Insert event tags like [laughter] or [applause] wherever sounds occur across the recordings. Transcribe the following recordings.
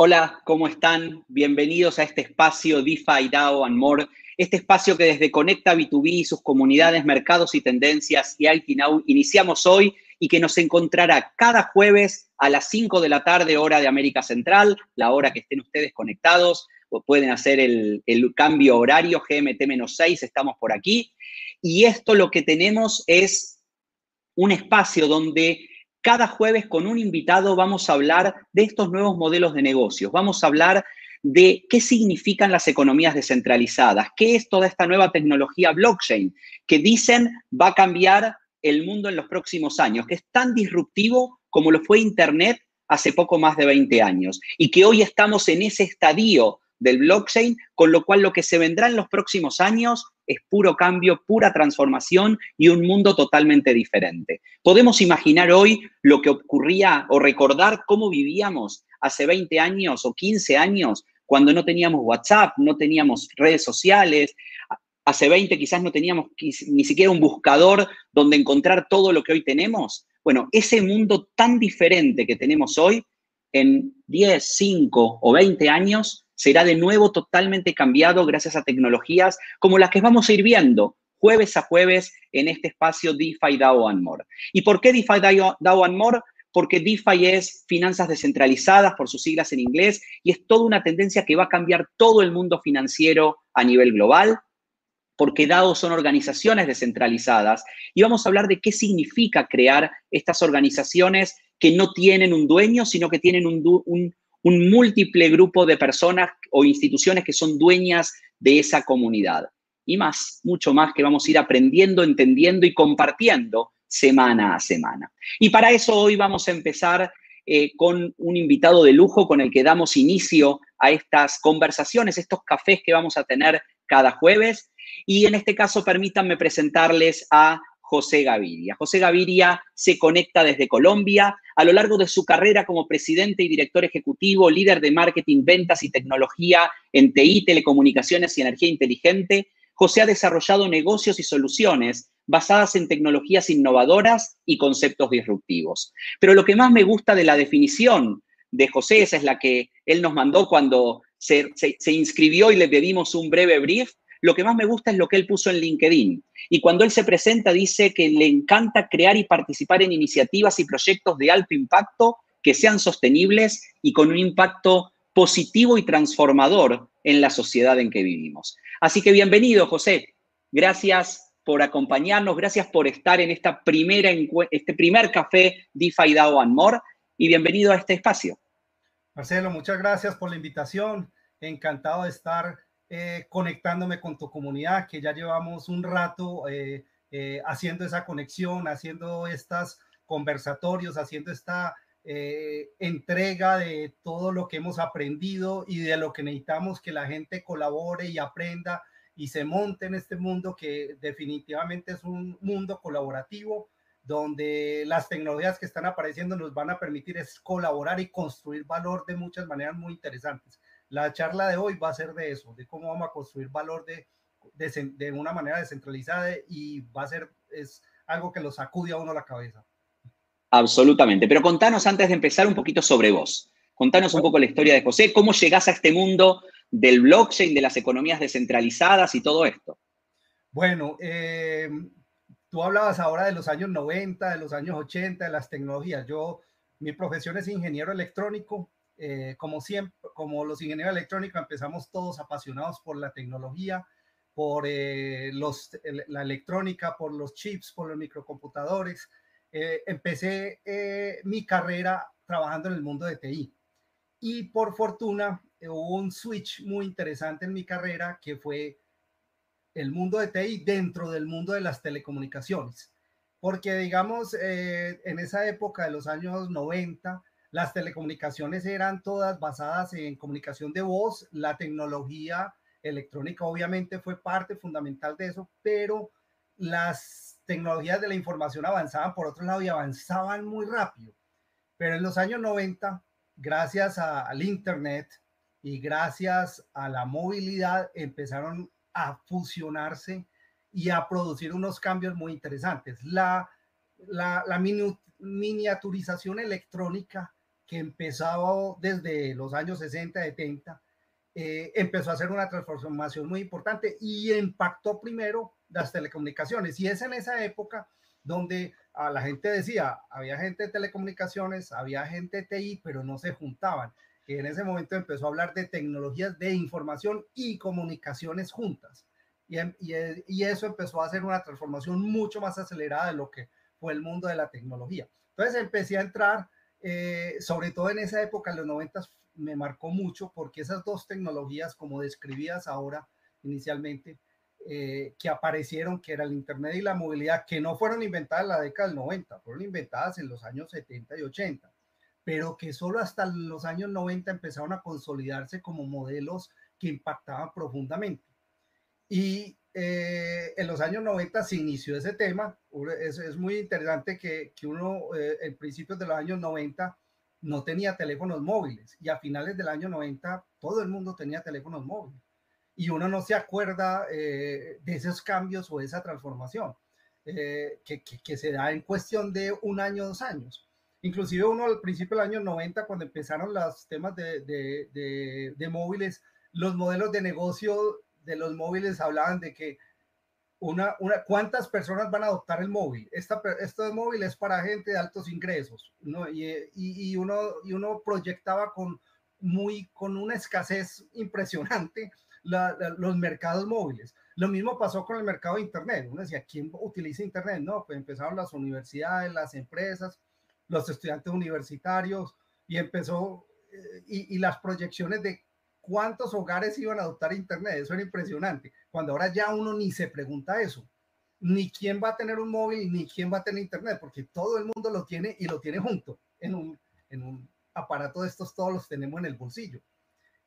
Hola, ¿cómo están? Bienvenidos a este espacio DeFi, DAO and More, este espacio que desde Conecta B2B, sus comunidades, mercados y tendencias y Now iniciamos hoy y que nos encontrará cada jueves a las 5 de la tarde, hora de América Central, la hora que estén ustedes conectados, o pueden hacer el, el cambio horario, GMT-6, estamos por aquí. Y esto lo que tenemos es un espacio donde cada jueves con un invitado vamos a hablar de estos nuevos modelos de negocios, vamos a hablar de qué significan las economías descentralizadas, qué es toda esta nueva tecnología blockchain que dicen va a cambiar el mundo en los próximos años, que es tan disruptivo como lo fue Internet hace poco más de 20 años y que hoy estamos en ese estadio del blockchain, con lo cual lo que se vendrá en los próximos años es puro cambio, pura transformación y un mundo totalmente diferente. Podemos imaginar hoy lo que ocurría o recordar cómo vivíamos hace 20 años o 15 años cuando no teníamos WhatsApp, no teníamos redes sociales. Hace 20 quizás no teníamos ni siquiera un buscador donde encontrar todo lo que hoy tenemos. Bueno, ese mundo tan diferente que tenemos hoy, en 10, 5 o 20 años, será de nuevo totalmente cambiado gracias a tecnologías como las que vamos a ir viendo jueves a jueves en este espacio DeFi, DAO and More. ¿Y por qué DeFi, DAO and More? Porque DeFi es finanzas descentralizadas, por sus siglas en inglés, y es toda una tendencia que va a cambiar todo el mundo financiero a nivel global, porque DAO son organizaciones descentralizadas, y vamos a hablar de qué significa crear estas organizaciones que no tienen un dueño, sino que tienen un, un, un múltiple grupo de personas o instituciones que son dueñas de esa comunidad. Y más, mucho más que vamos a ir aprendiendo, entendiendo y compartiendo semana a semana. Y para eso hoy vamos a empezar eh, con un invitado de lujo con el que damos inicio a estas conversaciones, estos cafés que vamos a tener cada jueves. Y en este caso, permítanme presentarles a José Gaviria. José Gaviria se conecta desde Colombia. A lo largo de su carrera como presidente y director ejecutivo, líder de marketing, ventas y tecnología en TI, telecomunicaciones y energía inteligente, José ha desarrollado negocios y soluciones basadas en tecnologías innovadoras y conceptos disruptivos. Pero lo que más me gusta de la definición de José, esa es la que él nos mandó cuando se, se inscribió y le pedimos un breve brief, lo que más me gusta es lo que él puso en LinkedIn. Y cuando él se presenta dice que le encanta crear y participar en iniciativas y proyectos de alto impacto que sean sostenibles y con un impacto positivo y transformador en la sociedad en que vivimos. Así que bienvenido, José. Gracias por acompañarnos, gracias por estar en esta primera este primer café DeFi DAO and More y bienvenido a este espacio. Marcelo, muchas gracias por la invitación. Encantado de estar eh, conectándome con tu comunidad, que ya llevamos un rato eh, eh, haciendo esa conexión, haciendo estos conversatorios, haciendo esta entrega de todo lo que hemos aprendido y de lo que necesitamos que la gente colabore y aprenda y se monte en este mundo que definitivamente es un mundo colaborativo donde las tecnologías que están apareciendo nos van a permitir es colaborar y construir valor de muchas maneras muy interesantes. La charla de hoy va a ser de eso, de cómo vamos a construir valor de, de, una manera descentralizada y va a ser es algo que lo sacude a uno la cabeza. Absolutamente. Pero contanos antes de empezar un poquito sobre vos. Contanos un poco la historia de José, cómo llegás a este mundo del blockchain, de las economías descentralizadas y todo esto. Bueno, eh, tú hablabas ahora de los años 90, de los años 80, de las tecnologías. Yo, mi profesión es ingeniero electrónico, eh, como siempre, como los ingenieros electrónicos, empezamos todos apasionados por la tecnología, por eh, los, la electrónica, por los chips, por los microcomputadores. Eh, empecé mi carrera trabajando en el mundo de TI y por fortuna hubo un switch muy interesante en mi carrera que fue el mundo de TI dentro del mundo de las telecomunicaciones. Porque digamos, en esa época de los años 90, las telecomunicaciones eran todas basadas en comunicación de voz, la tecnología electrónica obviamente fue parte fundamental de eso, pero las tecnologías de la información avanzaban por otro lado y avanzaban muy rápido. Pero en los años 90, gracias al Internet y gracias a la movilidad, empezaron a fusionarse y a producir unos cambios muy interesantes. La, miniaturización electrónica que empezaba desde los años 60, 70, eh, empezó a hacer una transformación muy importante y impactó primero las telecomunicaciones. Y es en esa época donde a la gente decía, había gente de telecomunicaciones, había gente de TI, pero no se juntaban. Y en ese momento empezó a hablar de tecnologías de información y comunicaciones juntas. Y, y, eso empezó a hacer una transformación mucho más acelerada de lo que fue el mundo de la tecnología. Entonces empecé a entrar, eh, sobre todo en esa época, en los 90, me marcó mucho porque esas dos tecnologías, como describías ahora inicialmente, eh, que aparecieron, que era el Internet y la movilidad, que no fueron inventadas en la década del 90, fueron inventadas en los años 70 y 80, pero que solo hasta los años 90 empezaron a consolidarse como modelos que impactaban profundamente. Y eh, en los años 90 se inició ese tema. Es, es muy interesante que, que uno eh, en principios de los años 90 no tenía teléfonos móviles y a finales del año 90 todo el mundo tenía teléfonos móviles y uno no se acuerda eh, de esos cambios o de esa transformación que, que, que, se da en cuestión de un año, dos años. Inclusive uno al principio del año 90, cuando empezaron los temas de, de, de, de móviles, los modelos de negocio de los móviles hablaban de que una, una, cuántas personas van a adoptar el móvil. Esta, este móvil es para gente de altos ingresos, ¿no? Y, y, y, uno, y uno proyectaba con, muy, con una escasez impresionante la, la, los mercados móviles. Lo mismo pasó con el mercado de Internet. Uno decía, ¿quién utiliza Internet? No, pues empezaron las universidades, las empresas, los estudiantes universitarios y empezó, eh, y, y las proyecciones de cuántos hogares iban a adoptar Internet. Eso era impresionante. Cuando ahora ya uno ni se pregunta eso, ni quién va a tener un móvil, ni quién va a tener Internet, porque todo el mundo lo tiene y lo tiene junto en un, en un aparato de estos, todos los tenemos en el bolsillo.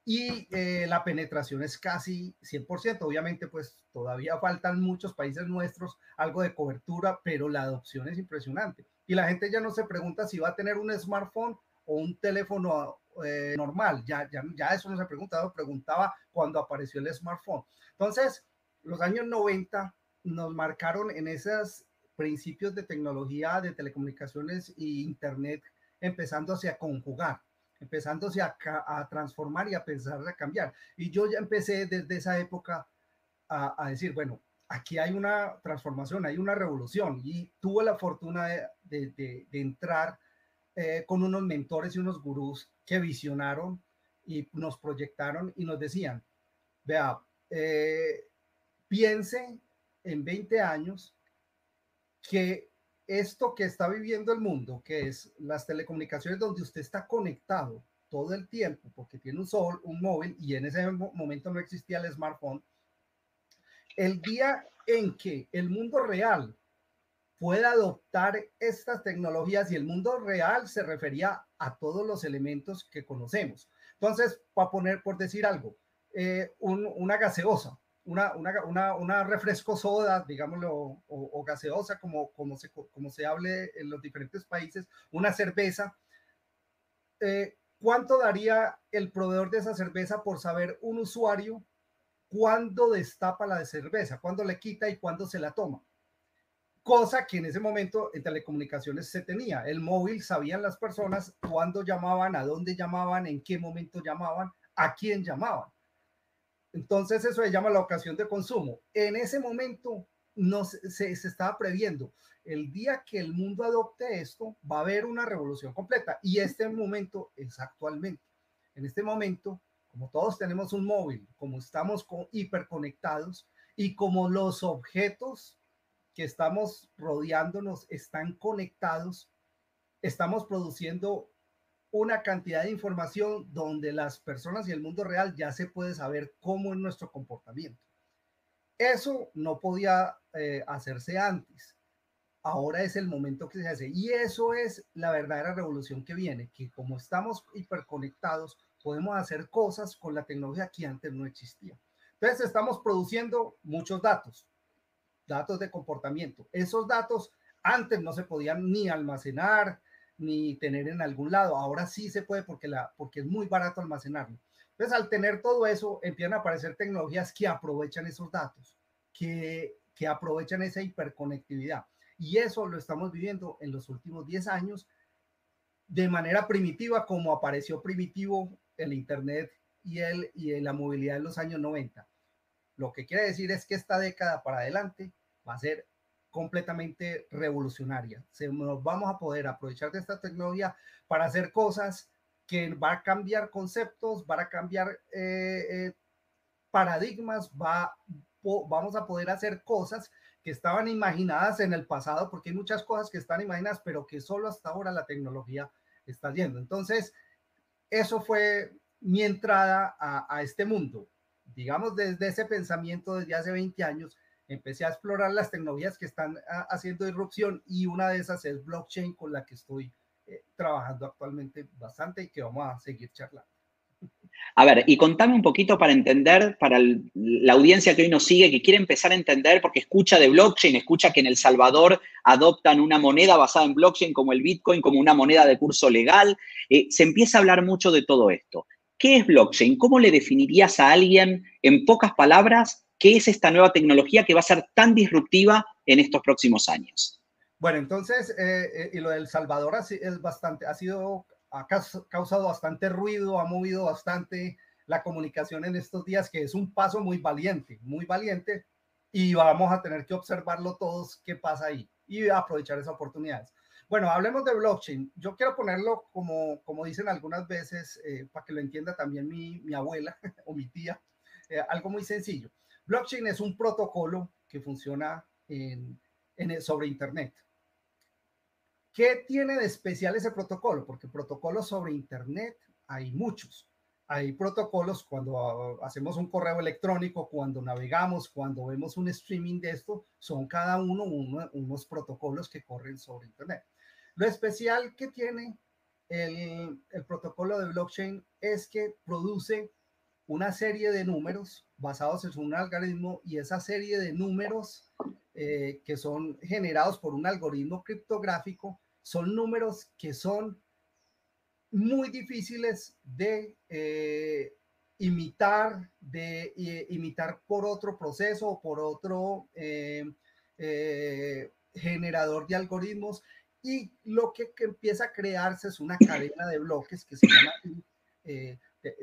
Y eh, la penetración es casi 100%. Obviamente, pues todavía faltan muchos países nuestros algo de cobertura, pero la adopción es impresionante. Y la gente ya no se pregunta si va a tener un smartphone o un teléfono eh, normal, ya, ya, ya eso no se preguntaba, preguntaba cuando apareció el smartphone. Entonces, los años 90 nos marcaron en esos principios de tecnología, de telecomunicaciones e internet, empezándose a conjugar, empezándose a, a transformar y a pensar a cambiar. Y yo ya empecé desde esa época a, decir, bueno, aquí hay una transformación, hay una revolución y tuve la fortuna de, de entrar eh, con unos mentores y unos gurús que visionaron y nos proyectaron y nos decían, vea, eh, piense en 20 años que esto que está viviendo el mundo, que es las telecomunicaciones donde usted está conectado todo el tiempo porque tiene un sol, un móvil y en ese momento no existía el smartphone, el día en que el mundo real pueda adoptar estas tecnologías y el mundo real se refería a todos los elementos que conocemos. Entonces, para poner, por decir algo, eh, un, una gaseosa, una, una, refresco soda, digámoslo, o, gaseosa, como, se, como hable en los diferentes países, una cerveza, eh, ¿cuánto daría el proveedor de esa cerveza por saber un usuario cuándo destapa la cerveza, cuándo le quita y cuándo se la toma? Cosa que en ese momento en telecomunicaciones se tenía. El móvil sabían las personas cuándo llamaban, a dónde llamaban, en qué momento llamaban, a quién llamaban. Entonces eso se llama la ocasión de consumo. En ese momento no se, se, estaba previendo. El día que el mundo adopte esto, va a haber una revolución completa. Y este momento es actualmente. En este momento, como todos tenemos un móvil, como estamos con, hiperconectados y como los objetos que estamos rodeándonos están conectados, estamos produciendo una cantidad de información donde las personas y el mundo real ya se puede saber cómo es nuestro comportamiento. Eso no podía eh, hacerse antes. Ahora es el momento que se hace. Y eso es la verdadera revolución que viene, que como estamos hiperconectados, podemos hacer cosas con la tecnología que antes no existía. Entonces estamos produciendo muchos datos, datos de comportamiento. Esos datos antes no se podían ni almacenar ni tener en algún lado. Ahora sí se puede porque, la, porque es muy barato almacenarlo. Entonces, al tener todo eso, empiezan a aparecer tecnologías que aprovechan esos datos, que, que aprovechan esa hiperconectividad. Y eso lo estamos viviendo en los últimos 10 años de manera primitiva como apareció primitivo el Internet y, el, y la movilidad en los años 90. Lo que quiere decir es que esta década para adelante va a ser completamente revolucionaria. Se, nos vamos a poder aprovechar de esta tecnología para hacer cosas que va a cambiar conceptos, va a cambiar eh, eh, paradigmas, va, vamos a poder hacer cosas que estaban imaginadas en el pasado, porque hay muchas cosas que están imaginadas, pero que solo hasta ahora la tecnología está yendo. Entonces, eso fue mi entrada a, a este mundo. Digamos, desde ese pensamiento desde hace 20 años, empecé a explorar las tecnologías que están ah, haciendo irrupción y una de esas es blockchain con la que estoy eh, trabajando actualmente bastante y que vamos a seguir charlando. A ver, y contame un poquito para entender, para la audiencia que hoy nos sigue, que quiere empezar a entender, porque escucha de blockchain, escucha que en El Salvador adoptan una moneda basada en blockchain como el Bitcoin, como una moneda de curso legal. Eh, se empieza a hablar mucho de todo esto. ¿Qué es blockchain? ¿Cómo le definirías a alguien en pocas palabras qué es esta nueva tecnología que va a ser tan disruptiva en estos próximos años? Bueno, entonces, eh, eh, y lo del Salvador es bastante, ha sido, ha causado bastante ruido, ha movido bastante la comunicación en estos días, que es un paso muy valiente, muy valiente, y vamos a tener que observarlo todos qué pasa ahí y aprovechar esas oportunidades. Bueno, hablemos de blockchain. Yo quiero ponerlo como, como dicen algunas veces, eh, para que lo entienda también mi, mi abuela [laughs] o mi tía, algo muy sencillo. Blockchain es un protocolo que funciona en, sobre Internet. ¿Qué tiene de especial ese protocolo? Porque protocolos sobre Internet hay muchos. Hay protocolos cuando hacemos un correo electrónico, cuando navegamos, cuando vemos un streaming de esto, son cada uno, unos protocolos que corren sobre Internet. Lo especial que tiene el, protocolo de blockchain es que produce una serie de números basados en un algoritmo y esa serie de números eh, que son generados por un algoritmo criptográfico son números que son muy difíciles de eh, imitar, de eh, imitar por otro proceso o por otro generador de algoritmos y lo que, empieza a crearse es una cadena de bloques que se llama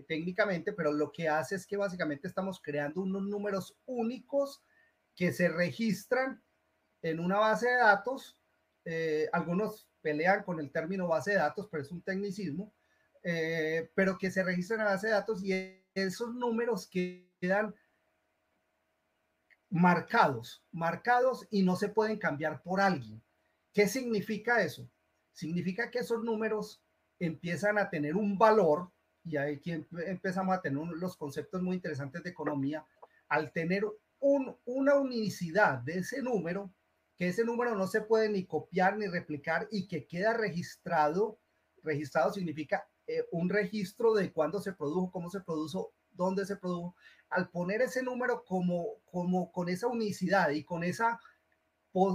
técnicamente, pero lo que hace es que básicamente estamos creando unos números únicos que se registran en una base de datos. Eh, algunos pelean con el término base de datos, pero es un tecnicismo, eh, pero que se registran en la base de datos y esos números quedan marcados, marcados y no se pueden cambiar por alguien. ¿Qué significa eso? Significa que esos números empiezan a tener un valor y aquí empezamos a tener los conceptos muy interesantes de economía, al tener una unicidad de ese número, que ese número no se puede ni copiar ni replicar y que queda registrado, registrado significa eh, un registro de cuándo se produjo, cómo se produjo, dónde se produjo, al poner ese número como, como con esa unicidad y con esa,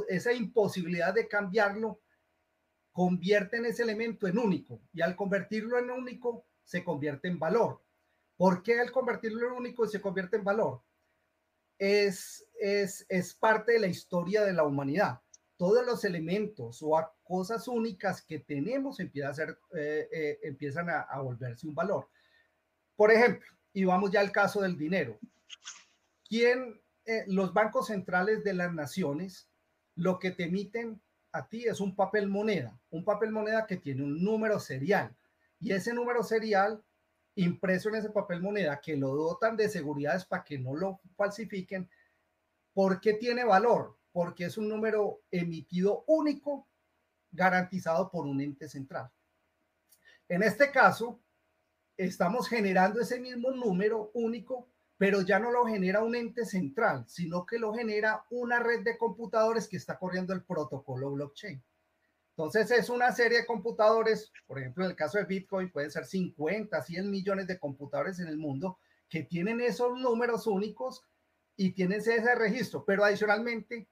esa imposibilidad de cambiarlo, convierten ese elemento en único y al convertirlo en único se convierte en valor. ¿Por qué el convertirlo en único se convierte en valor? Es, es, es parte de la historia de la humanidad. Todos los elementos o cosas únicas que tenemos empiezan a, eh, eh, empiezan a, volverse un valor. Por ejemplo, y vamos ya al caso del dinero. ¿Quién, eh, los bancos centrales de las naciones, lo que te emiten a ti es un papel moneda, un papel moneda que tiene un número serial y ese número serial impreso en ese papel moneda que lo dotan de seguridades para que no lo falsifiquen, ¿por qué tiene valor? Porque es un número emitido único, garantizado por un ente central. En este caso, estamos generando ese mismo número único, pero ya no lo genera un ente central, sino que lo genera una red de computadores que está corriendo el protocolo blockchain. Entonces es una serie de computadores, por ejemplo, en el caso de Bitcoin pueden ser 50, 100 millones de computadores en el mundo que tienen esos números únicos y tienen ese registro, pero adicionalmente,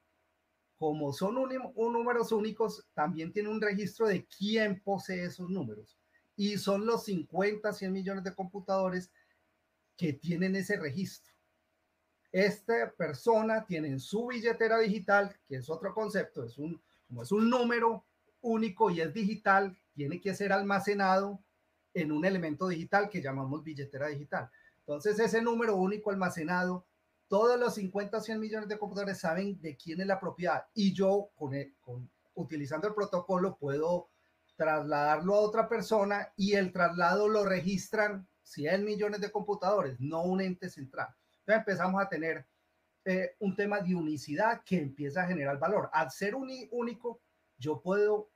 como son un, números únicos, también tiene un registro de quién posee esos números. Y son los 50, 100 millones de computadores que tienen ese registro. Esta persona tiene en su billetera digital, que es otro concepto, es un, como es un número único y es digital, tiene que ser almacenado en un elemento digital que llamamos billetera digital. Entonces, ese número único almacenado, todos los 50 o 100 millones de computadores saben de quién es la propiedad y yo con, con utilizando el protocolo puedo trasladarlo a otra persona y el traslado lo registran 100 millones de computadores, no un ente central. Entonces empezamos a tener eh, un tema de unicidad que empieza a generar valor. Al ser único, yo puedo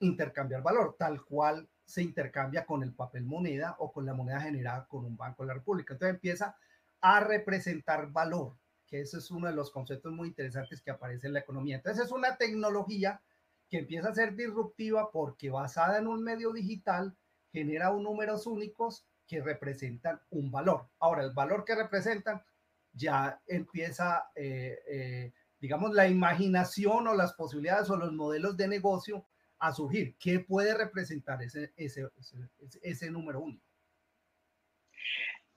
intercambiar valor, tal cual se intercambia con el papel moneda o con la moneda generada con un banco de la República. Entonces empieza a representar valor, que ese es uno de los conceptos muy interesantes que aparece en la economía. Entonces es una tecnología que empieza a ser disruptiva porque basada en un medio digital genera un números únicos que representan un valor. Ahora, el valor que representan ya empieza, eh, eh, digamos, la imaginación o las posibilidades o los modelos de negocio a surgir. ¿Qué puede representar ese, ese, ese, número único?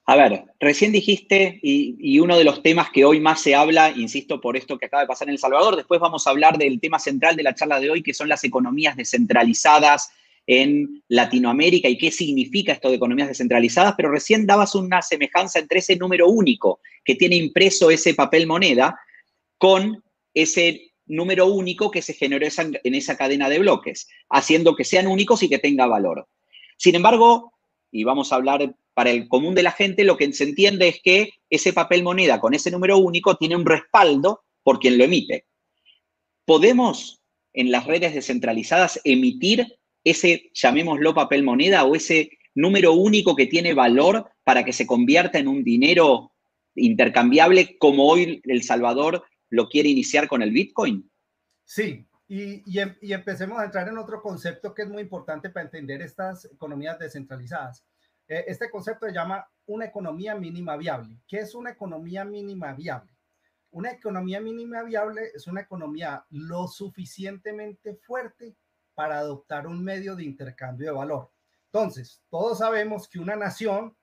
A ver, recién dijiste, y, y, uno de los temas que hoy más se habla, insisto, por esto que acaba de pasar en El Salvador, después vamos a hablar del tema central de la charla de hoy, que son las economías descentralizadas en Latinoamérica y qué significa esto de economías descentralizadas, pero recién dabas una semejanza entre ese número único que tiene impreso ese papel moneda con ese número único que se generó en esa cadena de bloques, haciendo que sean únicos y que tenga valor. Sin embargo, y vamos a hablar para el común de la gente, lo que se entiende es que ese papel moneda con ese número único tiene un respaldo por quien lo emite. ¿Podemos en las redes descentralizadas emitir ese, llamémoslo papel moneda o ese número único que tiene valor para que se convierta en un dinero intercambiable como hoy El Salvador lo quiere iniciar con el Bitcoin? Sí, y, em, empecemos a entrar en otro concepto que es muy importante para entender estas economías descentralizadas. Eh, este concepto se llama una economía mínima viable. ¿Qué es una economía mínima viable? Una economía mínima viable es una economía lo suficientemente fuerte para adoptar un medio de intercambio de valor. Entonces, todos sabemos que una nación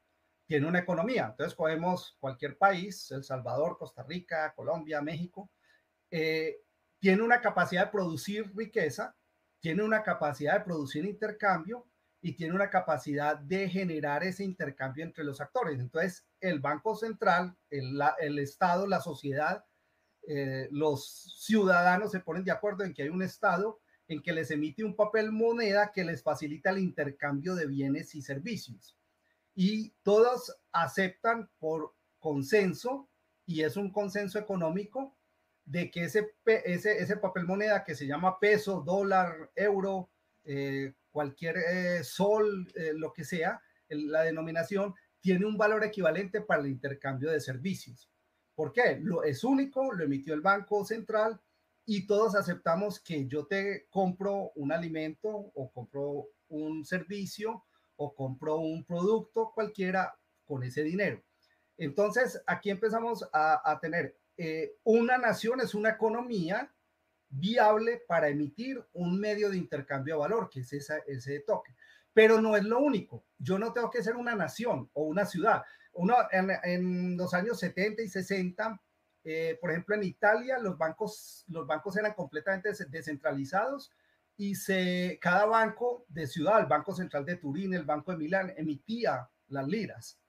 tiene una economía. Entonces, podemos cualquier país, El Salvador, Costa Rica, Colombia, México, eh, tiene una capacidad de producir riqueza, tiene una capacidad de producir intercambio y tiene una capacidad de generar ese intercambio entre los actores. Entonces, el Banco Central, el, el Estado, la sociedad, eh, los ciudadanos se ponen de acuerdo en que hay un Estado en que les emite un papel moneda que les facilita el intercambio de bienes y servicios. Y todos aceptan por consenso, y es un consenso económico, de que ese, ese, ese papel moneda que se llama peso, dólar, euro, eh, cualquier eh, sol, eh, lo que sea, la denominación, tiene un valor equivalente para el intercambio de servicios. ¿Por qué? Lo, es único, lo emitió el Banco Central y todos aceptamos que yo te compro un alimento o compro un servicio o compro un producto cualquiera con ese dinero. Entonces, aquí empezamos a, tener eh, una nación, es una economía viable para emitir un medio de intercambio de valor, que es ese toque. Pero no es lo único. Yo no tengo que ser una nación o una ciudad. Uno, en los años 70 y 60 eh, por ejemplo, en Italia los bancos, los bancos eran completamente descentralizados y se, cada banco de ciudad, el Banco Central de Turín, el Banco de Milán, emitía las liras.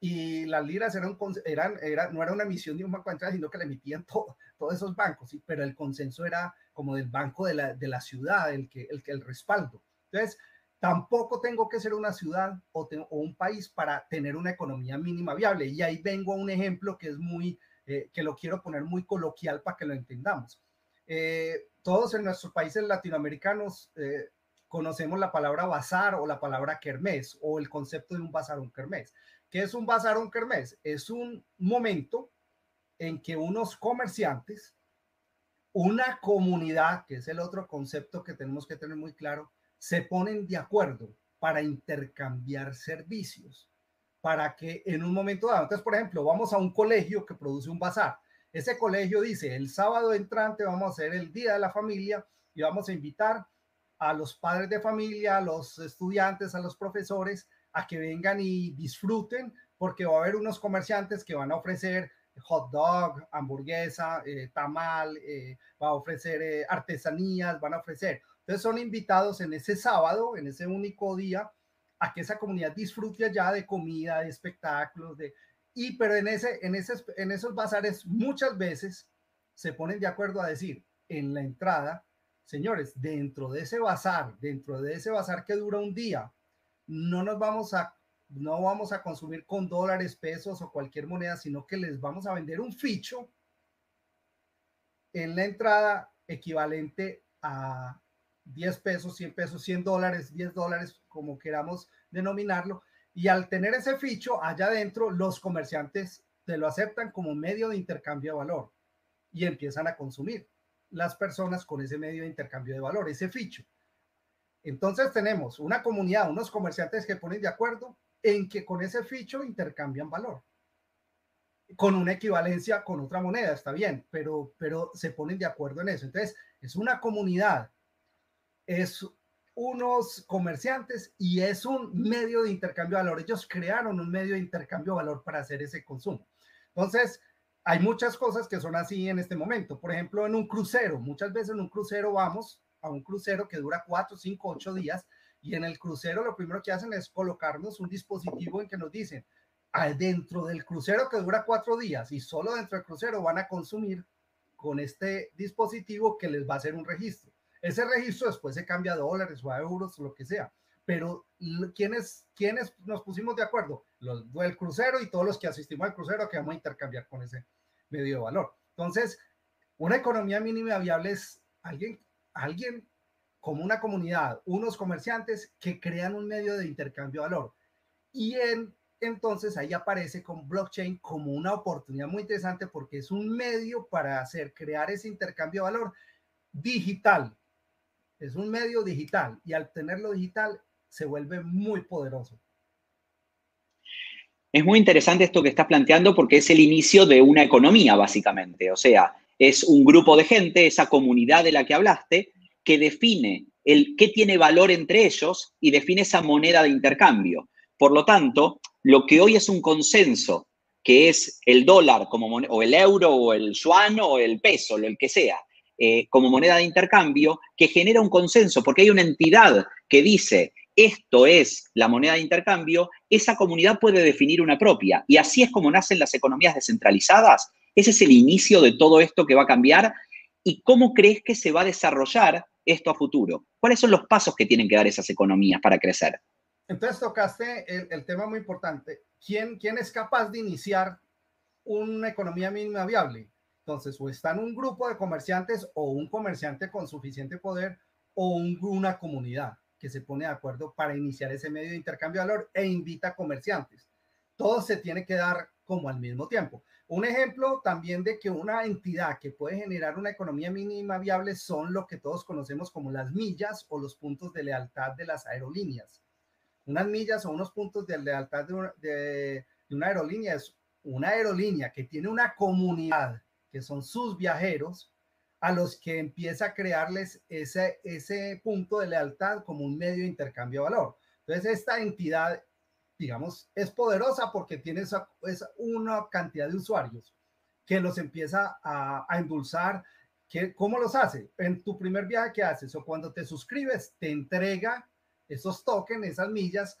Y las liras eran, eran, era, no era una emisión de un banco central, sino que la emitían todo, todos esos bancos, ¿sí? pero el consenso era como del banco de la, de la ciudad, el que, el que el respaldo. Entonces, tampoco tengo que ser una ciudad o, o, un país para tener una economía mínima viable. Y ahí vengo a un ejemplo que es muy eh, que lo quiero poner muy coloquial para que lo entendamos. Eh, todos en nuestros países latinoamericanos eh, conocemos la palabra bazar o la palabra kermés o el concepto de un bazar o un kermés. ¿Qué es un bazar o un kermés? Es un momento en que unos comerciantes, una comunidad, que es el otro concepto que tenemos que tener muy claro, se ponen de acuerdo para intercambiar servicios para que en un momento dado, entonces, por ejemplo, vamos a un colegio que produce un bazar. Ese colegio dice, el sábado entrante vamos a hacer el Día de la Familia y vamos a invitar a los padres de familia, a los estudiantes, a los profesores, a que vengan y disfruten, porque va a haber unos comerciantes que van a ofrecer hot dog, hamburguesa, eh, tamal, va a ofrecer artesanías, van a ofrecer. Entonces son invitados en ese sábado, en ese único día, a que esa comunidad disfrute allá de comida, de espectáculos, de... Y pero en, ese, en, ese, en esos bazares muchas veces se ponen de acuerdo a decir en la entrada, señores, dentro de ese bazar, dentro de ese bazar que dura un día, no nos vamos a no vamos a consumir con dólares, pesos o cualquier moneda, sino que les vamos a vender un ficho en la entrada equivalente a 10 pesos, 100 pesos, 100 dólares, 10 dólares, como queramos denominarlo. Y al tener ese ficho allá adentro, los comerciantes te lo aceptan como medio de intercambio de valor y empiezan a consumir las personas con ese medio de intercambio de valor, ese ficho. Entonces tenemos una comunidad, unos comerciantes que ponen de acuerdo en que con ese ficho intercambian valor. Con una equivalencia con otra moneda, está bien, pero, pero se ponen de acuerdo en eso. Entonces, es una comunidad, es unos comerciantes y es un medio de intercambio de valor. Ellos crearon un medio de intercambio de valor para hacer ese consumo. Entonces, hay muchas cosas que son así en este momento. Por ejemplo, en un crucero, muchas veces en un crucero vamos a un crucero que dura cuatro, cinco, ocho días y en el crucero lo primero que hacen es colocarnos un dispositivo en que nos dicen, dentro del crucero que dura cuatro días y solo dentro del crucero van a consumir con este dispositivo que les va a hacer un registro. Ese registro después se cambia a dólares o a euros lo que sea. Pero ¿quiénes, ¿quiénes nos pusimos de acuerdo? Los del crucero y todos los que asistimos al crucero que vamos a intercambiar con ese medio de valor. Entonces, una economía mínima viable es alguien, alguien como una comunidad, unos comerciantes que crean un medio de intercambio de valor. Y en, entonces ahí aparece con blockchain como una oportunidad muy interesante porque es un medio para hacer, crear ese intercambio de valor digital. Es un medio digital y al tenerlo digital se vuelve muy poderoso. Es muy interesante esto que estás planteando porque es el inicio de una economía, básicamente. O sea, es un grupo de gente, esa comunidad de la que hablaste, que define el qué tiene valor entre ellos y define esa moneda de intercambio. Por lo tanto, lo que hoy es un consenso, que es el dólar como o el euro o el yuan o el peso, o el que sea, eh, como moneda de intercambio, que genera un consenso, porque hay una entidad que dice, esto es la moneda de intercambio, esa comunidad puede definir una propia. Y así es como nacen las economías descentralizadas. Ese es el inicio de todo esto que va a cambiar. ¿Y cómo crees que se va a desarrollar esto a futuro? ¿Cuáles son los pasos que tienen que dar esas economías para crecer? Entonces tocaste el, tema muy importante. ¿Quién, ¿Quién es capaz de iniciar una economía mínima viable? Entonces, o está en un grupo de comerciantes o un comerciante con suficiente poder o una comunidad que se pone de acuerdo para iniciar ese medio de intercambio de valor e invita a comerciantes. Todo se tiene que dar como al mismo tiempo. Un ejemplo también de que una entidad que puede generar una economía mínima viable son lo que todos conocemos como las millas o los puntos de lealtad de las aerolíneas. Unas millas o unos puntos de lealtad de una, de una aerolínea es una aerolínea que tiene una comunidad que son sus viajeros a los que empieza a crearles ese, ese punto de lealtad como un medio de intercambio de valor. Entonces, esta entidad, digamos, es poderosa porque tiene esa, una cantidad de usuarios que los empieza a, a endulzar. ¿Qué, ¿Cómo los hace? En tu primer viaje que haces o cuando te suscribes, te entrega esos tokens, esas millas,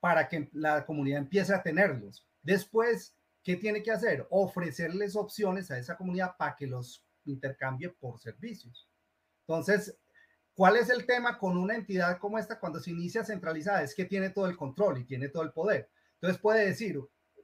para que la comunidad empiece a tenerlos. Después, ¿qué tiene que hacer? Ofrecerles opciones a esa comunidad para que los intercambie por servicios. Entonces, ¿cuál es el tema con una entidad como esta cuando se inicia centralizada? Es que tiene todo el control y tiene todo el poder. Entonces puede decir,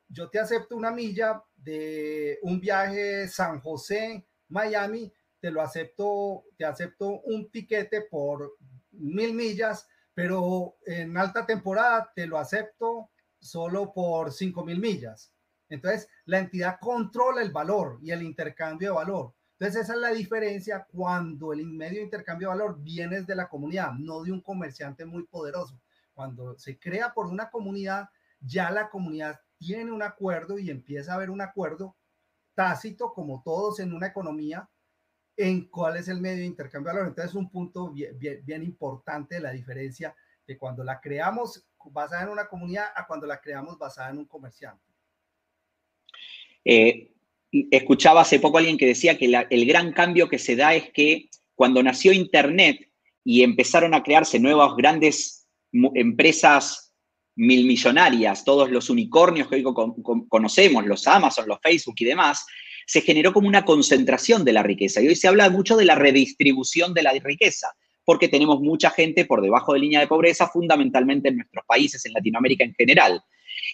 yo te acepto una milla de un viaje San José, Miami, te lo acepto, te acepto un tiquete por mil millas, pero en alta temporada te lo acepto solo por cinco mil millas. Entonces, la entidad controla el valor y el intercambio de valor. Entonces, esa es la diferencia cuando el medio de intercambio de valor viene de la comunidad, no de un comerciante muy poderoso. Cuando se crea por una comunidad, ya la comunidad tiene un acuerdo y empieza a haber un acuerdo tácito, como todos en una economía, en cuál es el medio de intercambio de valor. Entonces, es un punto bien, bien, importante de la diferencia de cuando la creamos basada en una comunidad a cuando la creamos basada en un comerciante. Eh, escuchaba hace poco alguien que decía que el gran cambio que se da es que cuando nació Internet y empezaron a crearse nuevas grandes empresas milmillonarias, todos los unicornios que hoy conocemos, los Amazon, los Facebook y demás, se generó como una concentración de la riqueza. Y hoy se habla mucho de la redistribución de la riqueza, porque tenemos mucha gente por debajo de línea de pobreza, fundamentalmente en nuestros países, en Latinoamérica en general.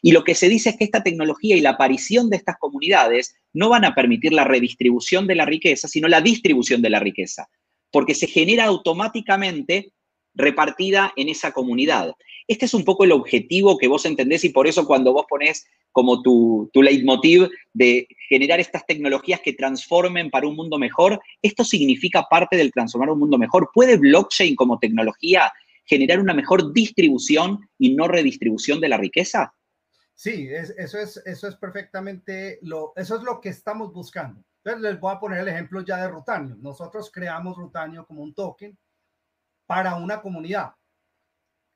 Y lo que se dice es que esta tecnología y la aparición de estas comunidades no van a permitir la redistribución de la riqueza, sino la distribución de la riqueza, porque se genera automáticamente repartida en esa comunidad. Este es un poco el objetivo que vos entendés y por eso cuando vos ponés como tu, tu leitmotiv de generar estas tecnologías que transformen para un mundo mejor, esto significa parte del transformar un mundo mejor. ¿Puede blockchain como tecnología generar una mejor distribución y no redistribución de la riqueza? Sí, eso, es, eso es perfectamente lo, eso es lo que estamos buscando. Entonces les voy a poner el ejemplo ya de Rutanio. Nosotros creamos Rutanio como un token para una comunidad.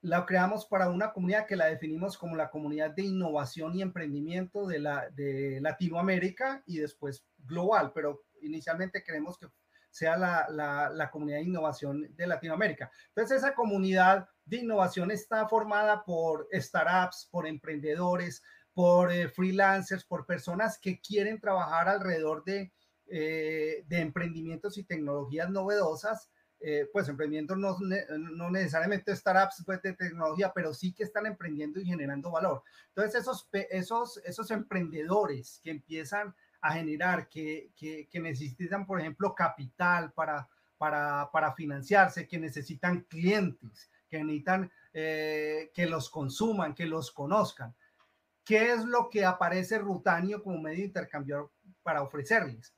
La creamos para una comunidad que la definimos como la comunidad de innovación y emprendimiento de, la, de Latinoamérica y después global, pero inicialmente queremos que sea la, la, comunidad de innovación de Latinoamérica. Entonces, esa comunidad de innovación está formada por startups, por emprendedores, por eh, freelancers, por personas que quieren trabajar alrededor de, eh, de emprendimientos y tecnologías novedosas. Eh, pues emprendimientos no, no, necesariamente startups pues, de tecnología, pero sí que están emprendiendo y generando valor. Entonces, esos, esos, esos emprendedores que empiezan a generar, que, que, que necesitan, por ejemplo, capital para, para, para, financiarse, que necesitan clientes, que necesitan eh, que los consuman, que los conozcan. ¿Qué es lo que aparece Rutanio como medio de intercambio para ofrecerles?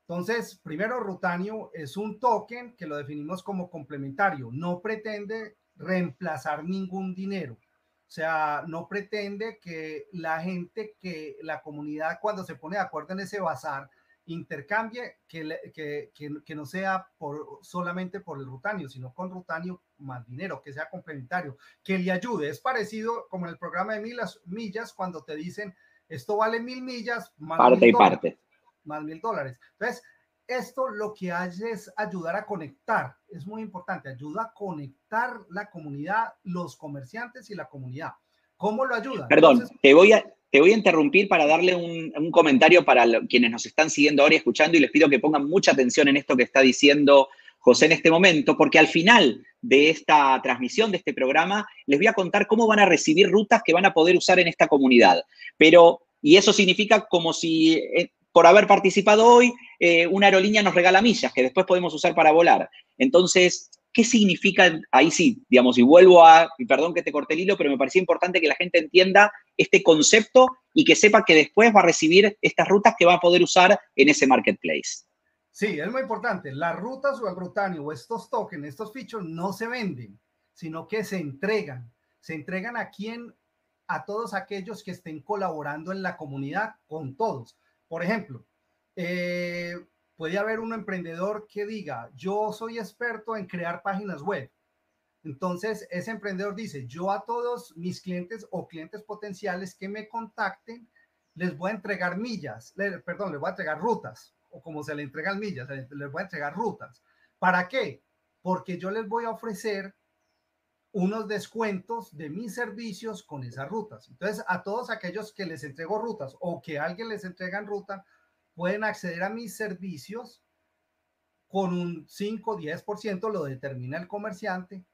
Entonces, primero, Rutanio es un token que lo definimos como complementario, no pretende reemplazar ningún dinero. O sea, no pretende que la gente, que la comunidad cuando se pone de acuerdo en ese bazar, intercambie, que, que, que, no sea por, solamente por el rutanio, sino con rutanio más dinero, que sea complementario, que le ayude. Es parecido como en el programa de milas, millas, cuando te dicen, esto vale mil millas, más parte y parte. Más mil dólares. Entonces, esto lo que hace es ayudar a conectar, es muy importante, ayuda a conectar la comunidad, los comerciantes y la comunidad. ¿Cómo lo ayuda? Perdón, te, voy a, te voy a interrumpir para darle un, comentario para quienes nos están siguiendo ahora y escuchando y les pido que pongan mucha atención en esto que está diciendo José en este momento, porque al final de esta transmisión, de este programa, les voy a contar cómo van a recibir rutas que van a poder usar en esta comunidad. Pero, y eso significa como si eh, por haber participado hoy, eh, una aerolínea nos regala millas que después podemos usar para volar. Entonces, ¿qué significa? Ahí sí, digamos, y vuelvo a, y perdón que te corté el hilo, pero me parecía importante que la gente entienda este concepto y que sepa que después va a recibir estas rutas que va a poder usar en ese marketplace. Sí, es muy importante. Las rutas o el rutanio o estos tokens, estos fichos no se venden, sino que se entregan. Se entregan a quien, a todos aquellos que estén colaborando en la comunidad con todos. Por ejemplo, eh, puede haber un emprendedor que diga, yo soy experto en crear páginas web. Entonces, ese emprendedor dice, yo a todos mis clientes o clientes potenciales que me contacten, les voy a entregar millas, perdón, les voy a entregar rutas, o como se le entregan millas, les voy a entregar rutas. ¿Para qué? Porque yo les voy a ofrecer unos descuentos de mis servicios con esas rutas. Entonces, a todos aquellos que les entrego rutas o que alguien les entrega en ruta, pueden acceder a mis servicios con un 5, 10%, lo determina el comerciante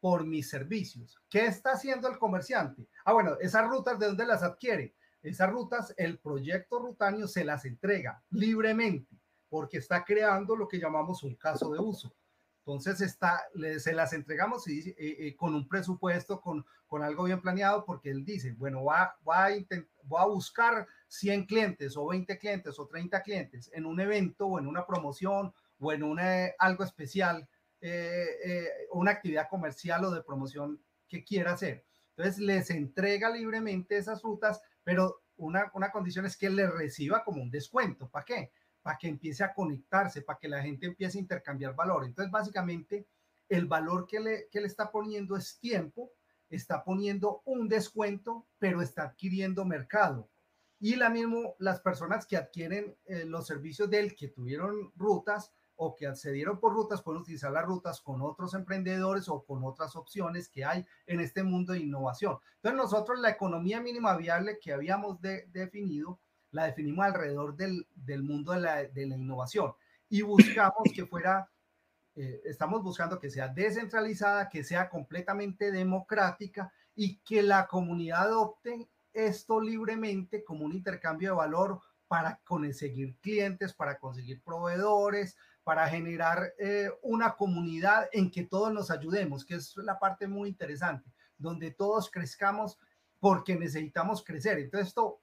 por mis servicios. ¿Qué está haciendo el comerciante? Ah, bueno, esas rutas, ¿de dónde las adquiere? Esas rutas, el proyecto Rutanio se las entrega libremente porque está creando lo que llamamos un caso de uso. Entonces está, se las entregamos y, eh, eh, con un presupuesto, con, con algo bien planeado, porque él dice, bueno, va, va a voy a buscar 100 clientes o 20 clientes o 30 clientes en un evento o en una promoción o en una, algo especial, eh, una actividad comercial o de promoción que quiera hacer. Entonces les entrega libremente esas rutas, pero una, una condición es que le reciba como un descuento. ¿Para qué? para que empiece a conectarse, para que la gente empiece a intercambiar valor. Entonces, básicamente, el valor que le, que le está poniendo es tiempo, está poniendo un descuento, pero está adquiriendo mercado. y la mismo las personas que adquieren eh, los servicios del que tuvieron rutas o que accedieron por rutas pueden utilizar las rutas con otros emprendedores o con otras opciones que hay en este mundo de innovación. Entonces nosotros la economía mínima viable que habíamos definido, la definimos alrededor del, del mundo de la, de la, innovación y buscamos que fuera, eh, estamos buscando que sea descentralizada, que sea completamente democrática y que la comunidad adopte esto libremente como un intercambio de valor para conseguir clientes, para conseguir proveedores, para generar eh, una comunidad en que todos nos ayudemos, que es la parte muy interesante, donde todos crezcamos porque necesitamos crecer. Entonces esto,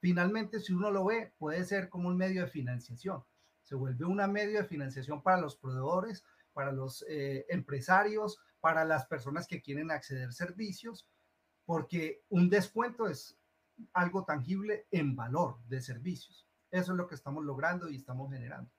finalmente, si uno lo ve, puede ser como un medio de financiación. Se vuelve un medio de financiación para los proveedores, para los eh, empresarios, para las personas que quieren acceder a servicios, porque un descuento es algo tangible en valor de servicios. Eso es lo que estamos logrando y estamos generando.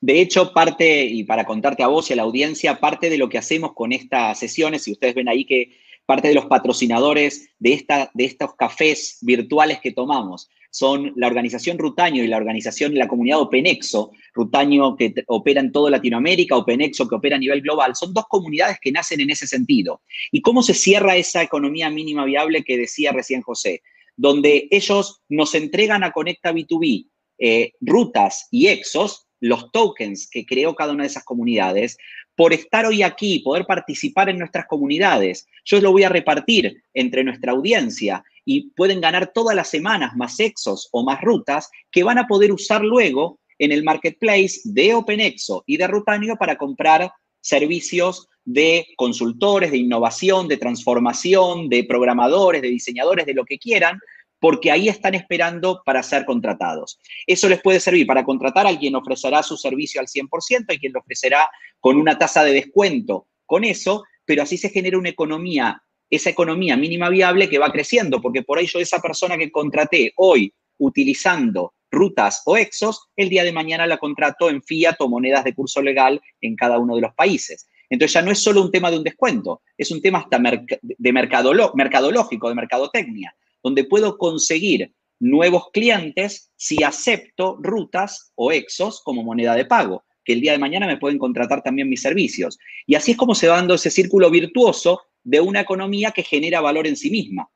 De hecho, parte, y para contarte a vos y a la audiencia, parte de lo que hacemos con estas sesiones, y ustedes ven ahí que parte de los patrocinadores de, esta, de estos cafés virtuales que tomamos son la organización Rutaño y la organización, la comunidad Openexo, Rutaño que opera en toda Latinoamérica, Openexo que opera a nivel global, son dos comunidades que nacen en ese sentido. ¿Y cómo se cierra esa economía mínima viable que decía recién José? Donde ellos nos entregan a Conecta B2B eh, rutas y exos los tokens que creó cada una de esas comunidades, por estar hoy aquí, poder participar en nuestras comunidades. Yo lo voy a repartir entre nuestra audiencia y pueden ganar todas las semanas más exos o más rutas que van a poder usar luego en el marketplace de OpenExo y de Rutanio para comprar servicios de consultores, de innovación, de transformación, de programadores, de diseñadores, de lo que quieran, porque ahí están esperando para ser contratados. Eso les puede servir para contratar a alguien ofrecerá su servicio al 100% y quien lo ofrecerá con una tasa de descuento con eso, pero así se genera una economía, esa economía mínima viable que va creciendo, porque por ello esa persona que contraté hoy utilizando rutas o exos, el día de mañana la contrato en fiat o monedas de curso legal en cada uno de los países. Entonces ya no es solo un tema de un descuento, es un tema hasta de mercadológico, de mercadotecnia donde puedo conseguir nuevos clientes si acepto rutas o exos como moneda de pago, que el día de mañana me pueden contratar también mis servicios. Y así es como se va dando ese círculo virtuoso de una economía que genera valor en sí misma.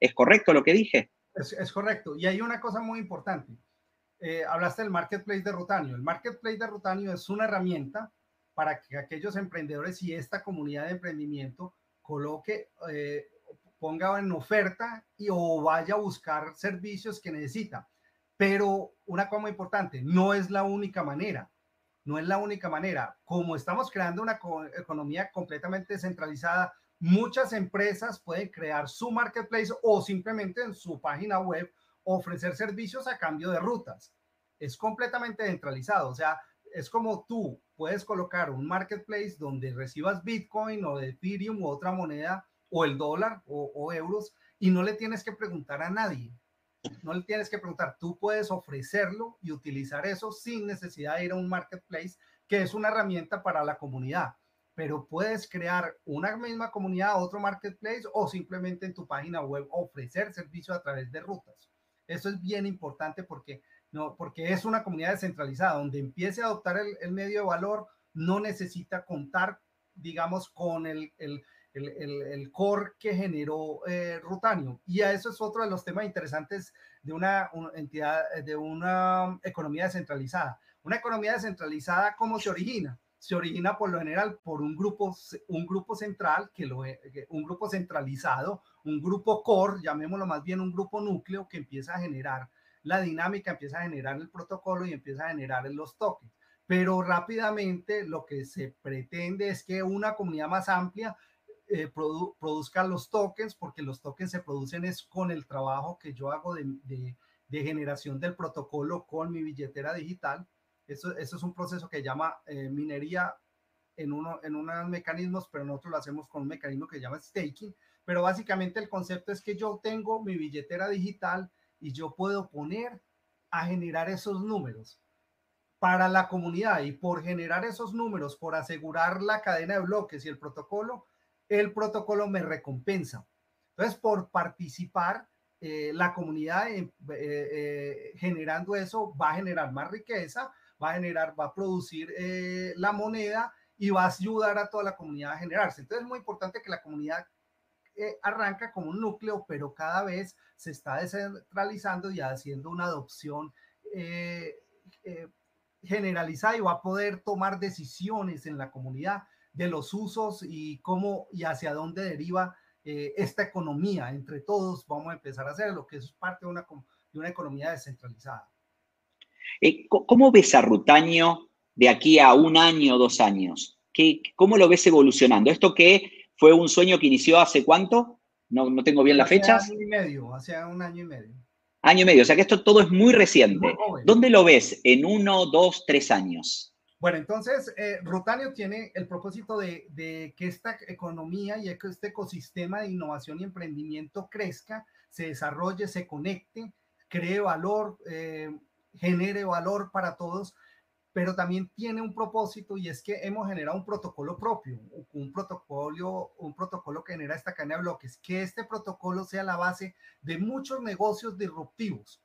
¿Es correcto lo que dije? Es, correcto. Y hay una cosa muy importante. Eh, hablaste del marketplace de Rutanio. El marketplace de Rutanio es una herramienta para que aquellos emprendedores y esta comunidad de emprendimiento coloque eh, ponga en oferta y o vaya a buscar servicios que necesita. Pero una cosa muy importante, no es la única manera. No es la única manera. Como estamos creando una economía completamente descentralizada, muchas empresas pueden crear su marketplace o simplemente en su página web ofrecer servicios a cambio de rutas. Es completamente descentralizado. O sea, es como tú puedes colocar un marketplace donde recibas Bitcoin o Ethereum u otra moneda o el dólar o, euros y no le tienes que preguntar a nadie. No le tienes que preguntar, tú puedes ofrecerlo y utilizar eso sin necesidad de ir a un marketplace, que es una herramienta para la comunidad, pero puedes crear una misma comunidad, otro marketplace o simplemente en tu página web ofrecer servicio a través de rutas. Eso es bien importante porque, no, porque es una comunidad descentralizada, donde empiece a adoptar el, medio de valor, no necesita contar, digamos, con el el, core que generó eh. Y a eso es otro de los temas interesantes de una, entidad, de una economía descentralizada. Una economía descentralizada, ¿cómo se origina? Se origina por lo general por un grupo, un grupo central, que lo, un grupo centralizado, un grupo core, llamémoslo más bien un grupo núcleo que empieza a generar la dinámica, empieza a generar el protocolo y empieza a generar los tokens pero rápidamente lo que se pretende es que una comunidad más amplia eh, produzcan los tokens, porque los tokens se producen es con el trabajo que yo hago de, de, generación del protocolo con mi billetera digital. Eso, eso es un proceso que llama eh, minería en, uno, en unos mecanismos, pero nosotros lo hacemos con un mecanismo que llama staking. Pero básicamente el concepto es que yo tengo mi billetera digital y yo puedo poner a generar esos números para la comunidad y por generar esos números, por asegurar la cadena de bloques y el protocolo, el protocolo me recompensa. Entonces, por participar, eh, la comunidad eh, generando eso va a generar más riqueza, va a generar, va a producir la moneda y va a ayudar a toda la comunidad a generarse. Entonces es muy importante que la comunidad arranca como un núcleo, pero cada vez se está descentralizando y haciendo una adopción generalizada y va a poder tomar decisiones en la comunidad de los usos y cómo y hacia dónde deriva eh, esta economía. Entre todos vamos a empezar a hacer lo que es parte de una, de una economía descentralizada. Eh, ¿Cómo ves a Rutaño de aquí a un año, dos años? ¿Qué, ¿Cómo lo ves evolucionando? ¿Esto que fue un sueño que inició hace cuánto? No, no tengo bien las fechas. Hace un año y medio, hace un año y medio. Año y medio, o sea que esto todo es muy reciente. ¿Dónde lo ves en uno, dos, tres años? Bueno, entonces, eh, Rutanio tiene el propósito de, que esta economía y este ecosistema de innovación y emprendimiento crezca, se desarrolle, se conecte, cree valor, eh, genere valor para todos, pero también tiene un propósito y es que hemos generado un protocolo propio, un protocolo, un protocolo que genera esta cadena de bloques, que este protocolo sea la base de muchos negocios disruptivos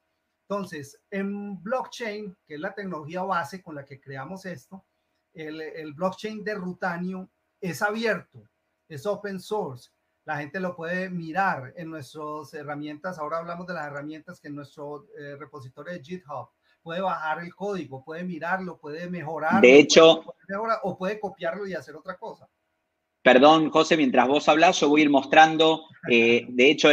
entonces, en blockchain, que es la tecnología base con la que creamos esto, el, blockchain de Rutanio es abierto, es open source. La gente lo puede mirar en nuestras herramientas. Ahora hablamos de las herramientas que en nuestro eh, repositorio de GitHub puede bajar el código, puede mirarlo, puede mejorar. De hecho, o puede copiarlo y hacer otra cosa. Perdón, José, mientras vos hablas, yo voy a ir mostrando, eh, de hecho,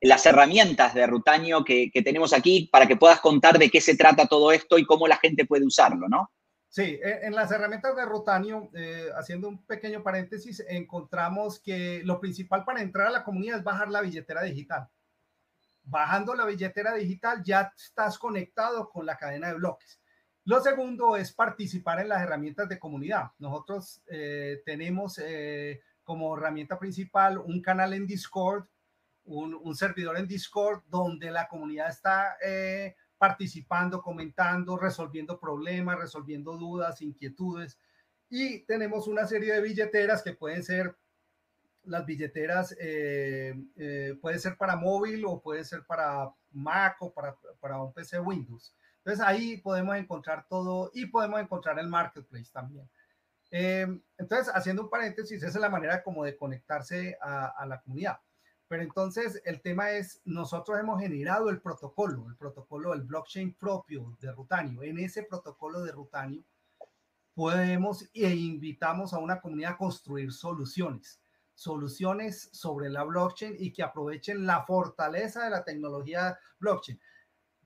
las herramientas de Rutaño que, tenemos aquí para que puedas contar de qué se trata todo esto y cómo la gente puede usarlo, ¿no? Sí, en las herramientas de Rutanio, eh, haciendo un pequeño paréntesis, encontramos que lo principal para entrar a la comunidad es bajar la billetera digital. Bajando la billetera digital ya estás conectado con la cadena de bloques. Lo segundo es participar en las herramientas de comunidad. Nosotros eh, tenemos eh, como herramienta principal un canal en Discord, un, servidor en Discord donde la comunidad está eh, participando, comentando, resolviendo problemas, resolviendo dudas, inquietudes. Y tenemos una serie de billeteras que pueden ser las billeteras, puede ser para móvil o puede ser para Mac o para un PC Windows. Entonces ahí podemos encontrar todo y podemos encontrar el marketplace también. Eh, entonces, haciendo un paréntesis, esa es la manera como de conectarse a, la comunidad. Pero entonces el tema es, nosotros hemos generado el protocolo, el protocolo del blockchain propio de Rutanio. En ese protocolo de Rutanio podemos e invitamos a una comunidad a construir soluciones, soluciones sobre la blockchain y que aprovechen la fortaleza de la tecnología blockchain.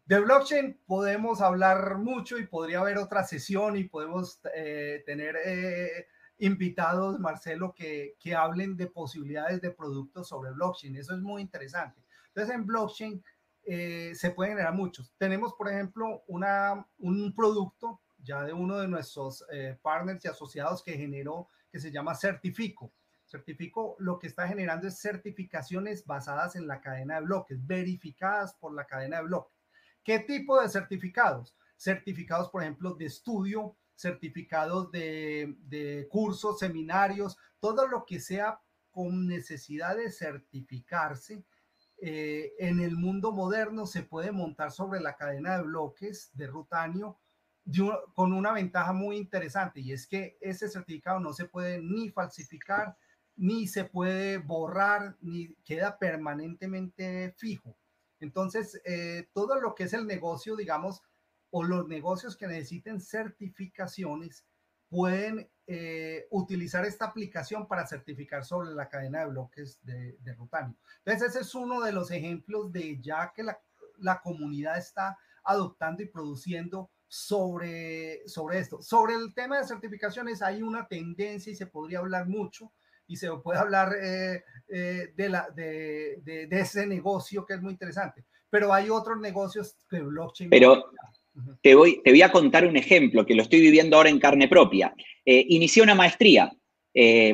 De blockchain podemos hablar mucho y podría haber otra sesión y podemos eh, tener eh, invitados, Marcelo, que, que hablen de posibilidades de productos sobre blockchain. Eso es muy interesante. Entonces, en blockchain eh, se pueden generar muchos. Tenemos, por ejemplo, una, un producto ya de uno de nuestros partners y asociados que generó, que se llama Certifico. Certifico lo que está generando es certificaciones basadas en la cadena de bloques, verificadas por la cadena de bloques. ¿Qué tipo de certificados? Certificados, por ejemplo, de estudio, certificados de, cursos, seminarios, todo lo que sea con necesidad de certificarse. Eh, en el mundo moderno se puede montar sobre la cadena de bloques de Rutanio con una ventaja muy interesante y es que ese certificado no se puede ni falsificar, ni se puede borrar, ni queda permanentemente fijo. Entonces, eh, todo lo que es el negocio, digamos, o los negocios que necesiten certificaciones, pueden eh, utilizar esta aplicación para certificar sobre la cadena de bloques de, de Rutanio. Entonces, ese es uno de los ejemplos de ya que la, la comunidad está adoptando y produciendo sobre, sobre esto. Sobre el tema de certificaciones hay una tendencia y se podría hablar mucho y se puede hablar eh, eh, de, la, de, de, ese negocio que es muy interesante. Pero hay otros negocios que blockchain. Pero te voy, te voy a contar un ejemplo que lo estoy viviendo ahora en carne propia. Eh, inicié una maestría,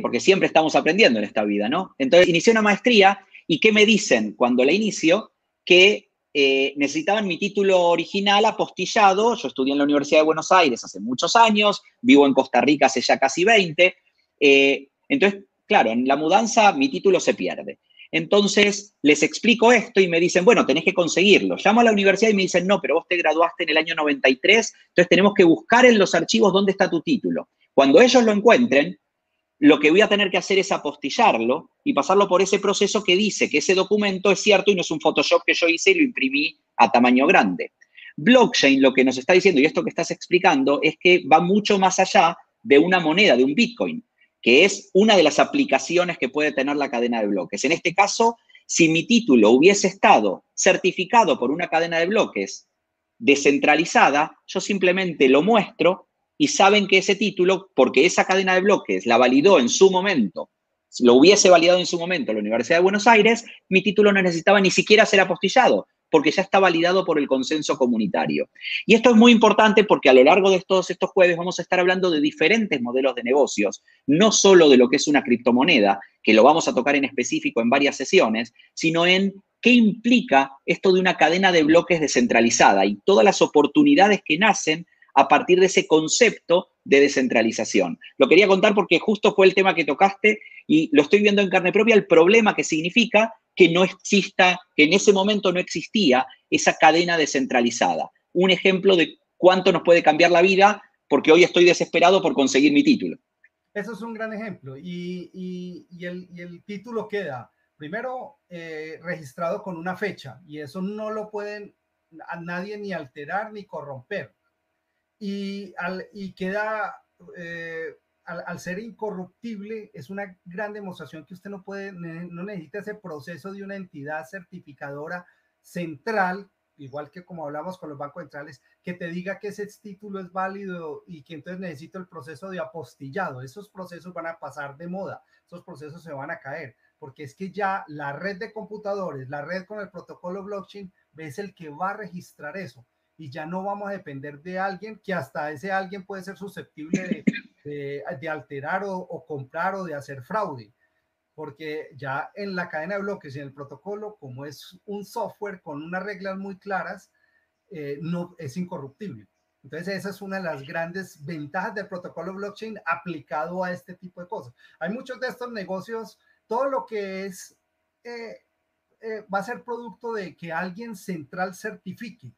porque siempre estamos aprendiendo en esta vida, ¿no? Entonces, inicié una maestría y ¿qué me dicen cuando la inicio? Que necesitaban mi título original apostillado. Yo estudié en la Universidad de Buenos Aires hace muchos años, vivo en Costa Rica hace ya casi 20. entonces, claro, en la mudanza mi título se pierde. Entonces les explico esto y me dicen, bueno, tenés que conseguirlo. Llamo a la universidad y me dicen, no, pero vos te graduaste en el año 93, entonces tenemos que buscar en los archivos dónde está tu título. Cuando ellos lo encuentren, lo que voy a tener que hacer es apostillarlo y pasarlo por ese proceso que dice que ese documento es cierto y no es un Photoshop que yo hice y lo imprimí a tamaño grande. Blockchain lo que nos está diciendo, y esto que estás explicando, es que va mucho más allá de una moneda, de un Bitcoin que es una de las aplicaciones que puede tener la cadena de bloques. En este caso, si mi título hubiese estado certificado por una cadena de bloques descentralizada, yo simplemente lo muestro y saben que ese título, porque esa cadena de bloques la validó en su momento, lo hubiese validado en su momento la Universidad de Buenos Aires, mi título no necesitaba ni siquiera ser apostillado, porque ya está validado por el consenso comunitario. Y esto es muy importante porque a lo largo de todos estos jueves vamos a estar hablando de diferentes modelos de negocios, no solo de lo que es una criptomoneda, que lo vamos a tocar en específico en varias sesiones, sino en qué implica esto de una cadena de bloques descentralizada y todas las oportunidades que nacen a partir de ese concepto de descentralización. Lo quería contar porque justo fue el tema que tocaste y lo estoy viendo en carne propia, el problema que significa que no exista, que en ese momento no existía esa cadena descentralizada. Un ejemplo de cuánto nos puede cambiar la vida porque hoy estoy desesperado por conseguir mi título. Eso es un gran ejemplo y, el, título queda primero eh, registrado con una fecha y eso no lo pueden a nadie ni alterar ni corromper. Y, queda eh, al, ser incorruptible, es una gran demostración que usted no puede, no necesita ese proceso de una entidad certificadora central, igual que como hablamos con los bancos centrales, que te diga que ese título es válido y que entonces necesito el proceso de apostillado. Esos procesos van a pasar de moda, esos procesos se van a caer, porque es que ya la red de computadores, la red con el protocolo blockchain, es el que va a registrar eso y ya no vamos a depender de alguien que hasta ese alguien puede ser susceptible de, de, alterar o, comprar o de hacer fraude, porque ya en la cadena de bloques y en el protocolo, como es un software con unas reglas muy claras, eh, no es incorruptible. Entonces, esa es una de las grandes ventajas del protocolo blockchain aplicado a este tipo de cosas. Hay muchos de estos negocios, todo lo que es, eh, eh, va a ser producto de que alguien central certifique,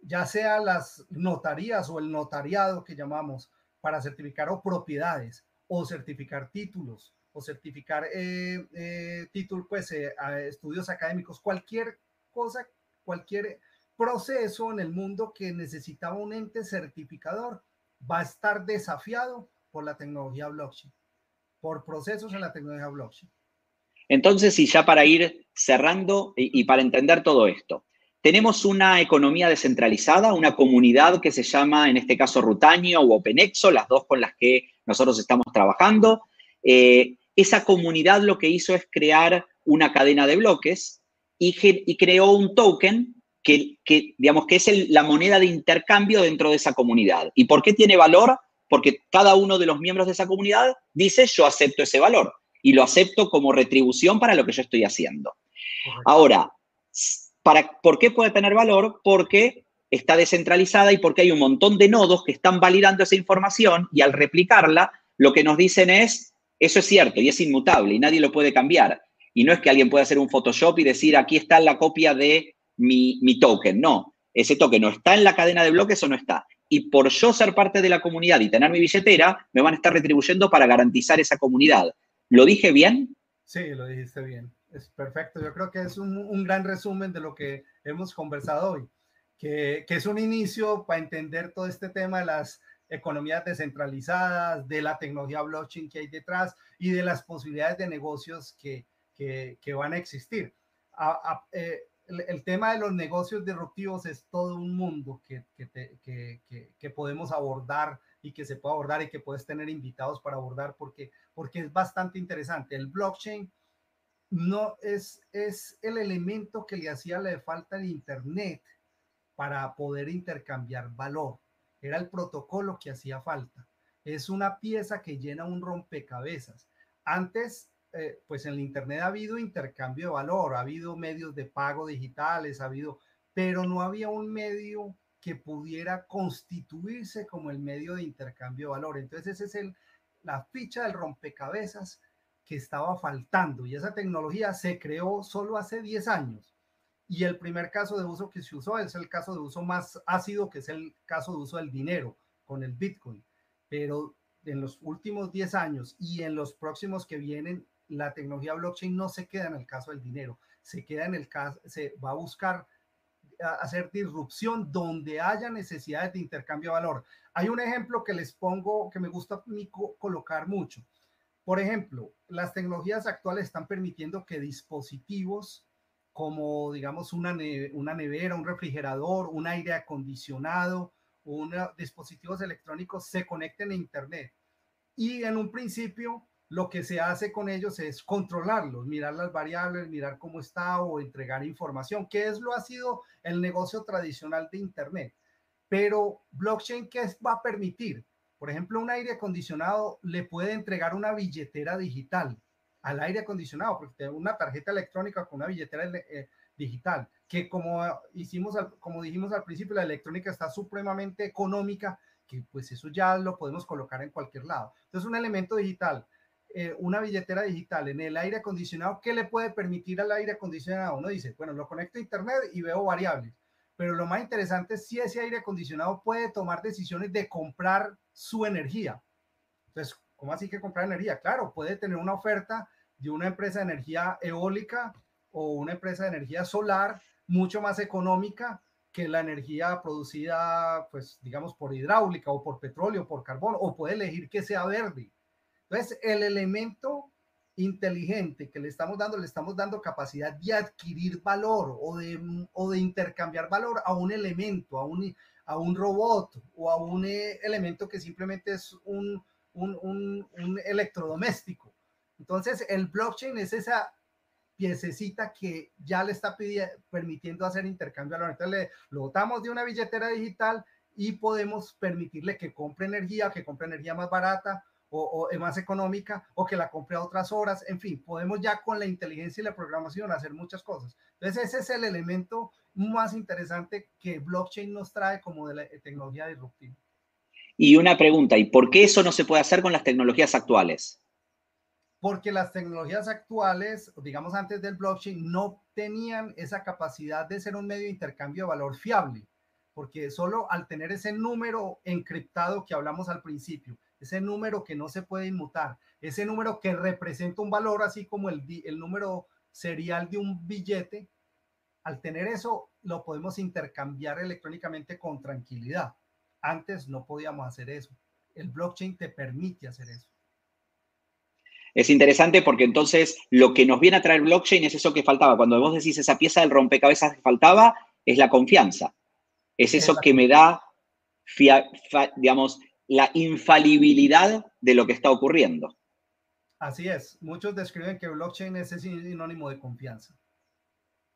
ya sea las notarías o el notariado que llamamos, para certificar o propiedades o certificar títulos o certificar eh, eh pues eh, estudios académicos, cualquier cosa, cualquier proceso en el mundo que necesitaba un ente certificador va a estar desafiado por la tecnología blockchain, por procesos en la tecnología blockchain. Entonces, y ya para ir cerrando y para entender todo esto, tenemos una economía descentralizada, una comunidad que se llama, en este caso, Rutaño o OpenExo, las dos con las que nosotros estamos trabajando. Eh, esa comunidad lo que hizo es crear una cadena de bloques y, creó un token que, digamos, que es la moneda de intercambio dentro de esa comunidad. ¿Y por qué tiene valor? Porque cada uno de los miembros de esa comunidad dice, yo acepto ese valor y lo acepto como retribución para lo que yo estoy haciendo. Ahora, ¿Por qué puede tener valor? Porque está descentralizada y porque hay un montón de nodos que están validando esa información y al replicarla, lo que nos dicen es, eso es cierto y es inmutable y nadie lo puede cambiar. Y no es que alguien pueda hacer un Photoshop y decir, aquí está la copia de mi, mi token. No, ese token no está en la cadena de bloques o no está. Y por yo ser parte de la comunidad y tener mi billetera, me van a estar retribuyendo para garantizar esa comunidad. ¿Lo dije bien? Sí, lo dijiste bien. Es perfecto. Yo creo que es un, gran resumen de lo que hemos conversado hoy, que, es un inicio para entender todo este tema de las economías descentralizadas, de la tecnología blockchain que hay detrás y de las posibilidades de negocios que, van a existir. Eh, el, tema de los negocios disruptivos es todo un mundo que, podemos abordar y que se puede abordar y que puedes tener invitados para abordar porque, porque es bastante interesante. El blockchain no es, es el elemento que le hacía la falta al Internet para poder intercambiar valor. Era el protocolo que hacía falta. Es una pieza que llena un rompecabezas. Antes, eh, pues en el Internet ha habido intercambio de valor, ha habido medios de pago digitales, ha habido, pero no había un medio que pudiera constituirse como el medio de intercambio de valor. Entonces, esa es el, la ficha del rompecabezas que estaba faltando y esa tecnología se creó solo hace 10 años. Y el primer caso de uso que se usó es el caso de uso más ácido, que es el caso de uso del dinero con el Bitcoin. Pero en los últimos 10 años y en los próximos que vienen, la tecnología blockchain no se queda en el caso del dinero, se queda en el caso, se va a buscar hacer disrupción donde haya necesidades de intercambio de valor. Hay un ejemplo que les pongo que me gusta colocar mucho. Por ejemplo, las tecnologías actuales están permitiendo que dispositivos como, digamos, una, una nevera, un refrigerador, un aire acondicionado, unos dispositivos electrónicos se conecten a Internet. Y en un principio, lo que se hace con ellos es controlarlos, mirar las variables, mirar cómo está o entregar información, que es lo ha sido el negocio tradicional de Internet. Pero blockchain, ¿qué va a permitir? Por ejemplo, un aire acondicionado le puede entregar una billetera digital al aire acondicionado, porque tiene una tarjeta electrónica con una billetera eh, digital, que como hicimos, como dijimos al principio, la electrónica está supremamente económica, que pues eso ya lo podemos colocar en cualquier lado. Entonces, un elemento digital eh, una billetera digital en el aire acondicionado, ¿qué le puede permitir al aire acondicionado? Uno dice, bueno, lo conecto a Internet y veo variables, pero lo más interesante es si ese aire acondicionado puede tomar decisiones de comprar su energía. Entonces, ¿cómo así que comprar energía? Claro, puede tener una oferta de una empresa de energía eólica o una empresa de energía solar mucho más económica que la energía producida, pues, digamos, por hidráulica o por petróleo, por carbón, o puede elegir que sea verde. Entonces, el elemento inteligente que le estamos dando, le estamos dando capacidad de adquirir valor o de, o de intercambiar valor a un elemento, a un, a un robot o a un eh, elemento que simplemente es un, un, un, electrodoméstico. Entonces, el blockchain es esa piececita que ya le está permitiendo hacer intercambio valor. Entonces, le, lo botamos de una billetera digital y podemos permitirle que compre energía, que compre energía más barata o, o, más económica o que la compre a otras horas. En fin, podemos ya con la inteligencia y la programación hacer muchas cosas. Entonces, ese es el elemento más interesante que blockchain nos trae como de la tecnología disruptiva. Y una pregunta, ¿y por qué eso no se puede hacer con las tecnologías actuales? Porque las tecnologías actuales, digamos antes del blockchain, no tenían esa capacidad de ser un medio de intercambio de valor fiable, porque solo al tener ese número encriptado que hablamos al principio, ese número que no se puede inmutar, ese número que representa un valor, así como el, el número serial de un billete, al tener eso lo podemos intercambiar electrónicamente con tranquilidad. Antes no podíamos hacer eso. El blockchain te permite hacer eso. Es interesante porque entonces lo que nos viene a traer blockchain es eso que faltaba. Cuando vos decís esa pieza del rompecabezas que faltaba, es la confianza. Es eso que me da, digamos, la infalibilidad de lo que está ocurriendo. Así es. Muchos describen que blockchain es sinónimo de confianza.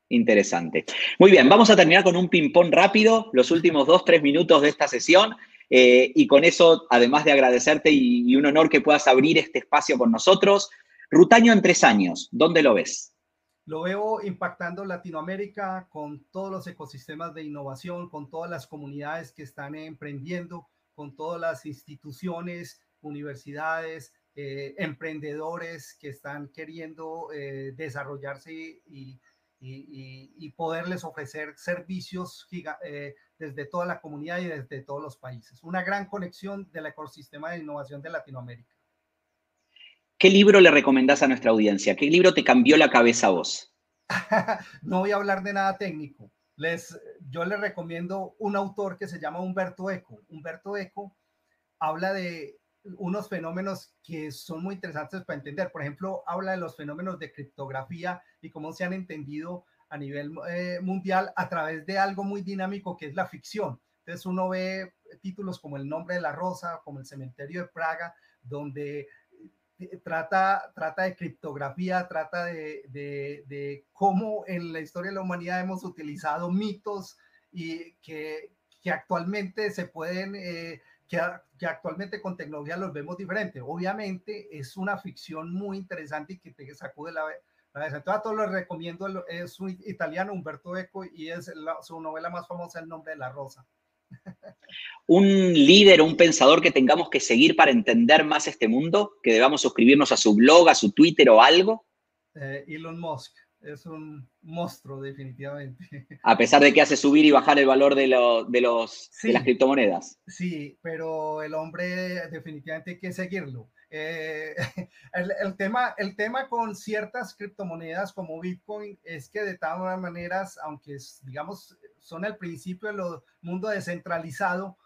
Interesante. Muy bien, vamos a terminar con un ping-pong rápido, los últimos dos, tres minutos de esta sesión. Eh, y con eso, además de agradecerte y, y, un honor que puedas abrir este espacio con nosotros, Rutaño en tres años, ¿dónde lo ves? Lo veo impactando Latinoamérica con todos los ecosistemas de innovación, con todas las comunidades que están emprendiendo, con todas las instituciones, universidades, eh, emprendedores que están queriendo eh, desarrollarse y, y, y, poderles ofrecer servicios eh, desde toda la comunidad y desde todos los países. Una gran conexión del ecosistema de innovación de Latinoamérica. ¿Qué libro le recomendás a nuestra audiencia? ¿Qué libro te cambió la cabeza a vos? [laughs] no voy a hablar de nada técnico les, yo les recomiendo un autor que se llama Humberto Eco. Humberto Eco habla de unos fenómenos que son muy interesantes para entender. Por ejemplo, habla de los fenómenos de criptografía y cómo se han entendido a nivel eh, mundial a través de algo muy dinámico que es la ficción. Entonces uno ve títulos como El nombre de la rosa, como El cementerio de Praga, donde trata, trata de criptografía, trata de, de, cómo en la historia de la humanidad hemos utilizado mitos y que, que actualmente se pueden, eh, que, que, actualmente con tecnología los vemos diferente. Obviamente es una ficción muy interesante y que te sacude la, la Entonces a todos les recomiendo, es un italiano, Humberto Eco, y es su novela más famosa, El nombre de la rosa. Un líder o un pensador que tengamos que seguir para entender más este mundo? ¿Que debamos suscribirnos a su blog, a su Twitter o algo? Eh, Elon Musk es un monstruo definitivamente. [laughs] A pesar de que hace subir y bajar el valor de, de, los, de las criptomonedas. Sí, pero el hombre definitivamente hay que seguirlo. Eh, [laughs] el, tema, el tema con ciertas criptomonedas como Bitcoin es que de todas maneras, aunque digamos son el principio del mundo descentralizado,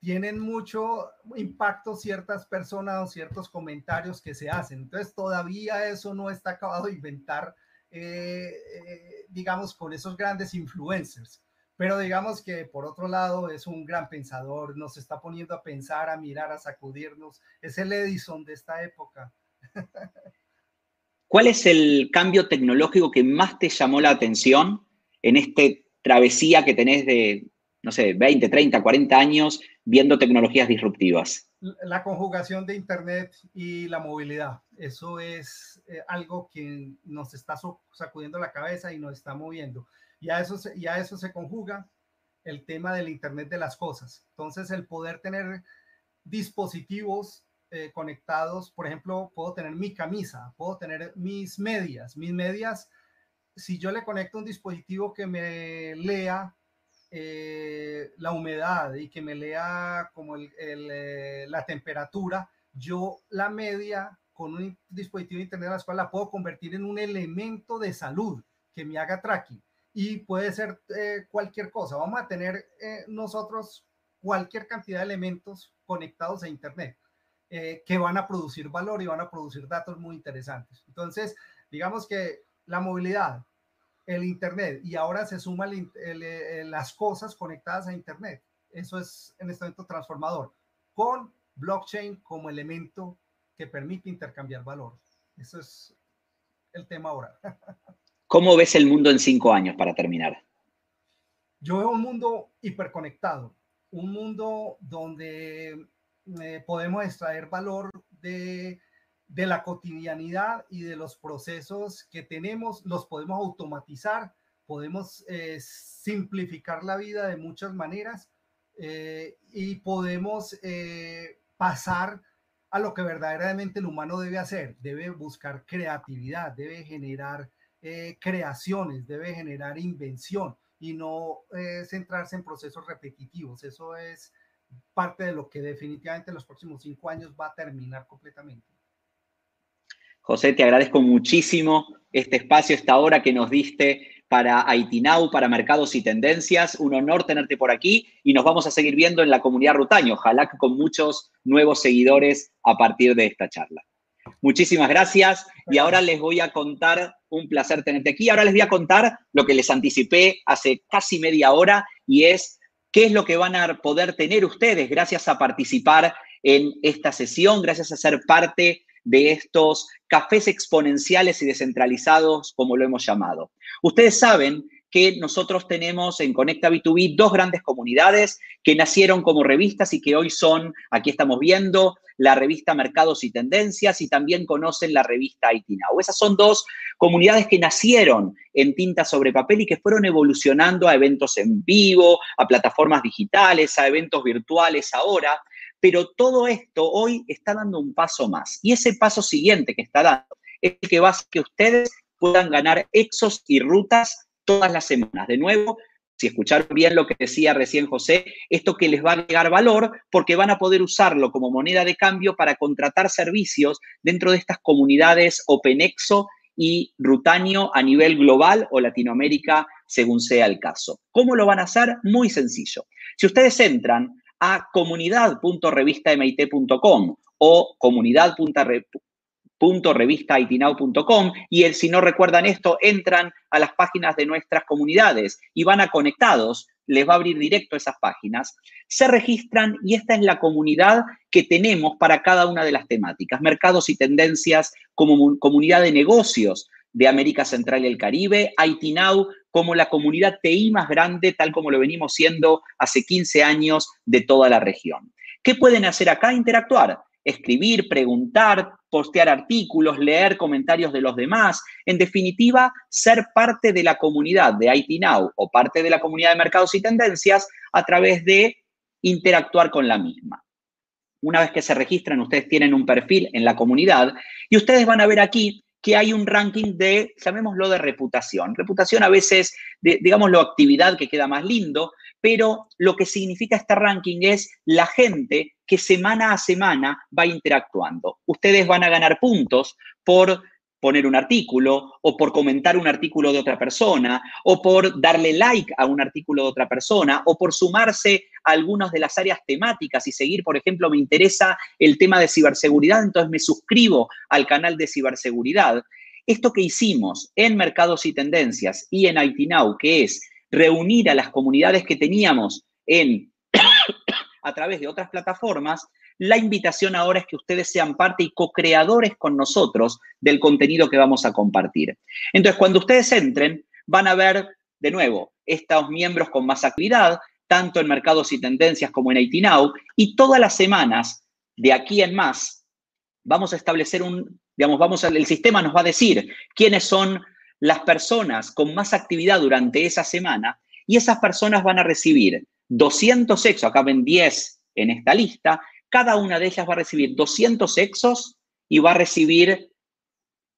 tienen mucho impacto ciertas personas o ciertos comentarios que se hacen. Entonces todavía eso no está acabado de inventar, eh, eh, digamos, con esos grandes influencers. Pero digamos que por otro lado es un gran pensador, nos está poniendo a pensar, a mirar, a sacudirnos. Es el Edison de esta época. ¿Cuál es el cambio tecnológico que más te llamó la atención en esta travesía que tenés de, no sé, 20, 30, 40 años viendo tecnologías disruptivas? La conjugación de Internet y la movilidad. Eso es eh, algo que nos está sacudiendo la cabeza y nos está moviendo. Y a eso, se, y a eso se conjuga el tema del Internet de las cosas. Entonces, el poder tener dispositivos eh, conectados, por ejemplo, puedo tener mi camisa, puedo tener mis medias. Mis medias, si yo le conecto un dispositivo que me lea eh, la humedad y que me lea como eh, la temperatura, yo la media con un dispositivo de internet a la cual la puedo convertir en un elemento de salud que me haga tracking y puede ser eh, cualquier cosa. Vamos a tener nosotros cualquier cantidad de elementos conectados a internet que van a producir valor y van a producir datos muy interesantes. Entonces, digamos que la movilidad, el Internet y ahora se suman eh, las cosas conectadas a Internet. Eso es en este momento transformador, con blockchain como elemento que permite intercambiar valor. Eso es el tema ahora. [laughs] ¿Cómo ves el mundo en cinco años para terminar? Yo veo un mundo hiperconectado, un mundo donde eh, podemos extraer valor de de la cotidianidad y de los procesos que tenemos, los podemos automatizar, podemos eh, simplificar la vida de muchas maneras eh, y podemos eh, pasar a lo que verdaderamente el humano debe hacer. Debe buscar creatividad, debe generar creaciones, debe generar invención y no centrarse en procesos repetitivos. Eso es parte de lo que definitivamente en los próximos cinco años va a terminar completamente. José, te agradezco muchísimo este espacio, esta hora que nos diste para Now, para Mercados y Tendencias. Un honor tenerte por aquí y nos vamos a seguir viendo en la comunidad Rutaño, ojalá con muchos nuevos seguidores a partir de esta charla. Muchísimas gracias. Y ahora les voy a contar, un placer tenerte aquí, ahora les voy a contar lo que les anticipé hace casi media hora y es qué es lo que van a poder tener ustedes gracias a participar en esta sesión, gracias a ser parte de estos cafés exponenciales y descentralizados, como lo hemos llamado. Ustedes saben que nosotros tenemos en Conecta B2B dos grandes comunidades que nacieron como revistas y que hoy son, aquí estamos viendo, la revista Mercados y Tendencias y también conocen la revista IT Now. Esas son dos comunidades que nacieron en tinta sobre papel y que fueron evolucionando a eventos en vivo, a plataformas digitales, a eventos virtuales ahora. Pero todo esto hoy está dando un paso más. Y ese paso siguiente que está dando es el que va a que ustedes puedan ganar exos y rutas todas las semanas. De nuevo, si escucharon bien lo que decía recién José, esto que les va a agregar valor porque van a poder usarlo como moneda de cambio para contratar servicios dentro de estas comunidades OpenExo y Rutanio a nivel global o Latinoamérica, según sea el caso. ¿Cómo lo van a hacer? Muy sencillo. Si ustedes entran a comunidad.revistamit.com o y el, si no recuerdan esto, entran a las páginas de nuestras comunidades y van a conectados, les va a abrir directo esas páginas, se registran y esta es la comunidad que tenemos para cada una de las temáticas, mercados y tendencias como comunidad de negocios de América Central y el Caribe, IT Now como la comunidad TI más grande, tal como lo venimos siendo hace 15 años de toda la región. ¿Qué pueden hacer acá? Interactuar. Escribir, preguntar, postear artículos, leer comentarios de los demás. En definitiva, ser parte de la comunidad de IT Now o parte de la comunidad de mercados y tendencias a través de interactuar con la misma. Una vez que se registran, ustedes tienen un perfil en la comunidad y ustedes van a ver aquí que hay un ranking de, llamémoslo de reputación. Reputación a veces, de, digámoslo, actividad que queda más lindo, pero lo que significa este ranking es la gente que semana a semana va interactuando. Ustedes van a ganar puntos por poner un artículo o por comentar un artículo de otra persona o por darle like a un artículo de otra persona o por sumarse a algunas de las áreas temáticas y seguir, por ejemplo, me interesa el tema de ciberseguridad, entonces me suscribo al canal de ciberseguridad. Esto que hicimos en Mercados y Tendencias y en IT Now, que es reunir a las comunidades que teníamos en a través de otras plataformas, la invitación ahora es que ustedes sean parte y co-creadores con nosotros del contenido que vamos a compartir. Entonces, cuando ustedes entren, van a ver de nuevo estos miembros con más actividad, tanto en mercados y tendencias como en IT Now, y todas las semanas, de aquí en más, vamos a establecer un, digamos, vamos el sistema nos va a decir quiénes son las personas con más actividad durante esa semana, y esas personas van a recibir 200 exos, acá ven 10 en esta lista, cada una de ellas va a recibir 200 exos y va a recibir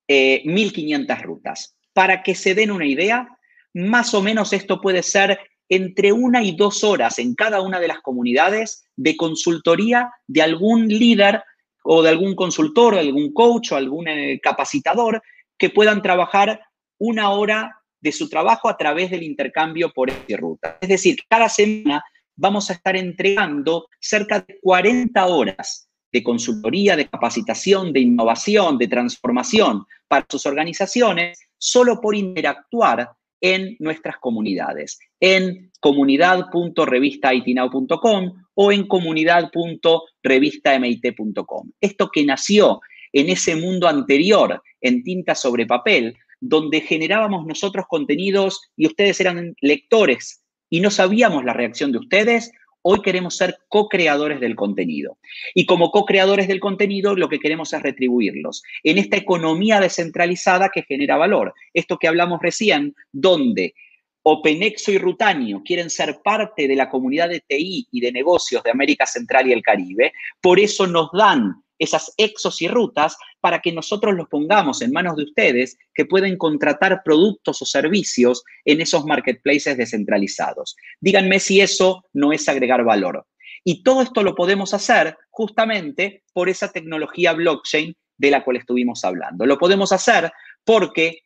1.500 eh, rutas. Para que se den una idea, más o menos esto puede ser entre una y dos horas en cada una de las comunidades de consultoría de algún líder o de algún consultor, o algún coach o algún eh, capacitador que puedan trabajar una hora de su trabajo a través del intercambio por esta ruta. Es decir, cada semana vamos a estar entregando cerca de 40 horas de consultoría, de capacitación, de innovación, de transformación para sus organizaciones, solo por interactuar en nuestras comunidades, en comunidad.revistaitinao.com o en comunidad.revistamit.com. Esto que nació en ese mundo anterior, en tinta sobre papel, donde generábamos nosotros contenidos y ustedes eran lectores y no sabíamos la reacción de ustedes, hoy queremos ser co-creadores del contenido. Y como co-creadores del contenido, lo que queremos es retribuirlos en esta economía descentralizada que genera valor. Esto que hablamos recién, donde Openexo y Rutanio quieren ser parte de la comunidad de TI y de negocios de América Central y el Caribe, por eso nos dan esas exos y rutas para que nosotros los pongamos en manos de ustedes que pueden contratar productos o servicios en esos marketplaces descentralizados. Díganme si eso no es agregar valor. Y todo esto lo podemos hacer justamente por esa tecnología blockchain de la cual estuvimos hablando. Lo podemos hacer porque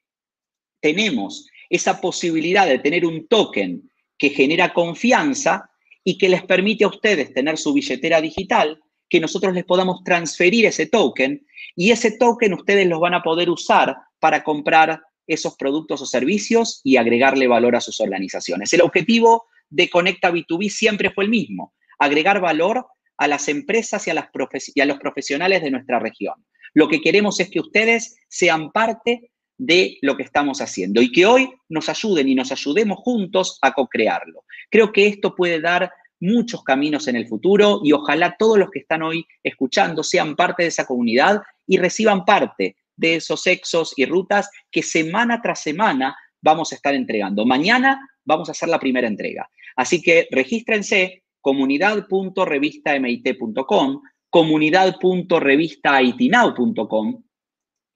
tenemos esa posibilidad de tener un token que genera confianza y que les permite a ustedes tener su billetera digital que nosotros les podamos transferir ese token y ese token ustedes los van a poder usar para comprar esos productos o servicios y agregarle valor a sus organizaciones. El objetivo de Conecta B2B siempre fue el mismo, agregar valor a las empresas y a, las y a los profesionales de nuestra región. Lo que queremos es que ustedes sean parte de lo que estamos haciendo y que hoy nos ayuden y nos ayudemos juntos a co-crearlo. Creo que esto puede dar muchos caminos en el futuro y ojalá todos los que están hoy escuchando sean parte de esa comunidad y reciban parte de esos exos y rutas que semana tras semana vamos a estar entregando. Mañana vamos a hacer la primera entrega. Así que regístrense comunidad.revistamit.com, comunidad.revistaitinau.com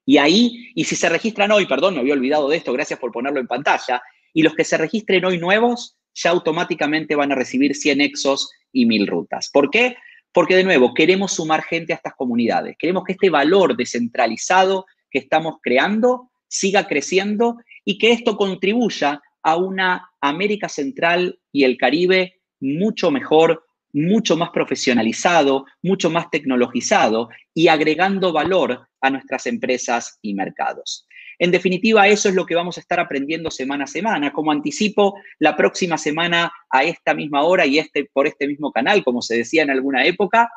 y ahí, y si se registran hoy, perdón, me había olvidado de esto, gracias por ponerlo en pantalla, y los que se registren hoy nuevos, ya automáticamente van a recibir 100 exos y 1000 rutas. ¿Por qué? Porque de nuevo, queremos sumar gente a estas comunidades. Queremos que este valor descentralizado que estamos creando siga creciendo y que esto contribuya a una América Central y el Caribe mucho mejor, mucho más profesionalizado, mucho más tecnologizado y agregando valor a nuestras empresas y mercados. En definitiva, eso es lo que vamos a estar aprendiendo semana a semana. Como anticipo, la próxima semana a esta misma hora y este, por este mismo canal, como se decía en alguna época,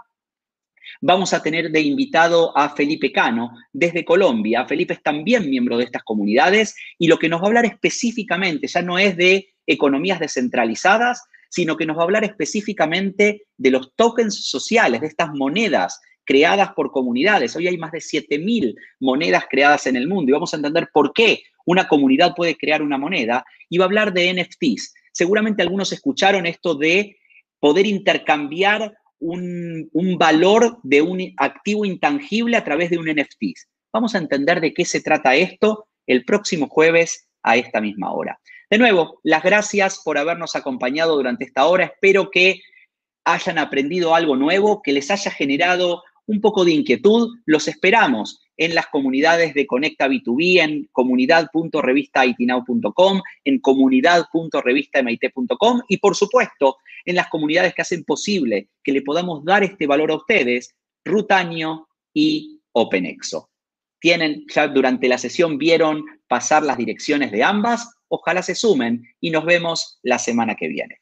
vamos a tener de invitado a Felipe Cano desde Colombia. Felipe es también miembro de estas comunidades y lo que nos va a hablar específicamente ya no es de economías descentralizadas, sino que nos va a hablar específicamente de los tokens sociales, de estas monedas creadas por comunidades. Hoy hay más de 7.000 monedas creadas en el mundo y vamos a entender por qué una comunidad puede crear una moneda. Y va a hablar de NFTs. Seguramente algunos escucharon esto de poder intercambiar un, un valor de un activo intangible a través de un NFT. Vamos a entender de qué se trata esto el próximo jueves a esta misma hora. De nuevo, las gracias por habernos acompañado durante esta hora. Espero que hayan aprendido algo nuevo, que les haya generado un poco de inquietud. Los esperamos en las comunidades de Conecta B2B, en comunidad.revistaitinau.com, en comunidad.revistamit.com y, por supuesto, en las comunidades que hacen posible que le podamos dar este valor a ustedes, Rutaño y OpenExo. Tienen, ya durante la sesión vieron pasar las direcciones de ambas. Ojalá se sumen y nos vemos la semana que viene.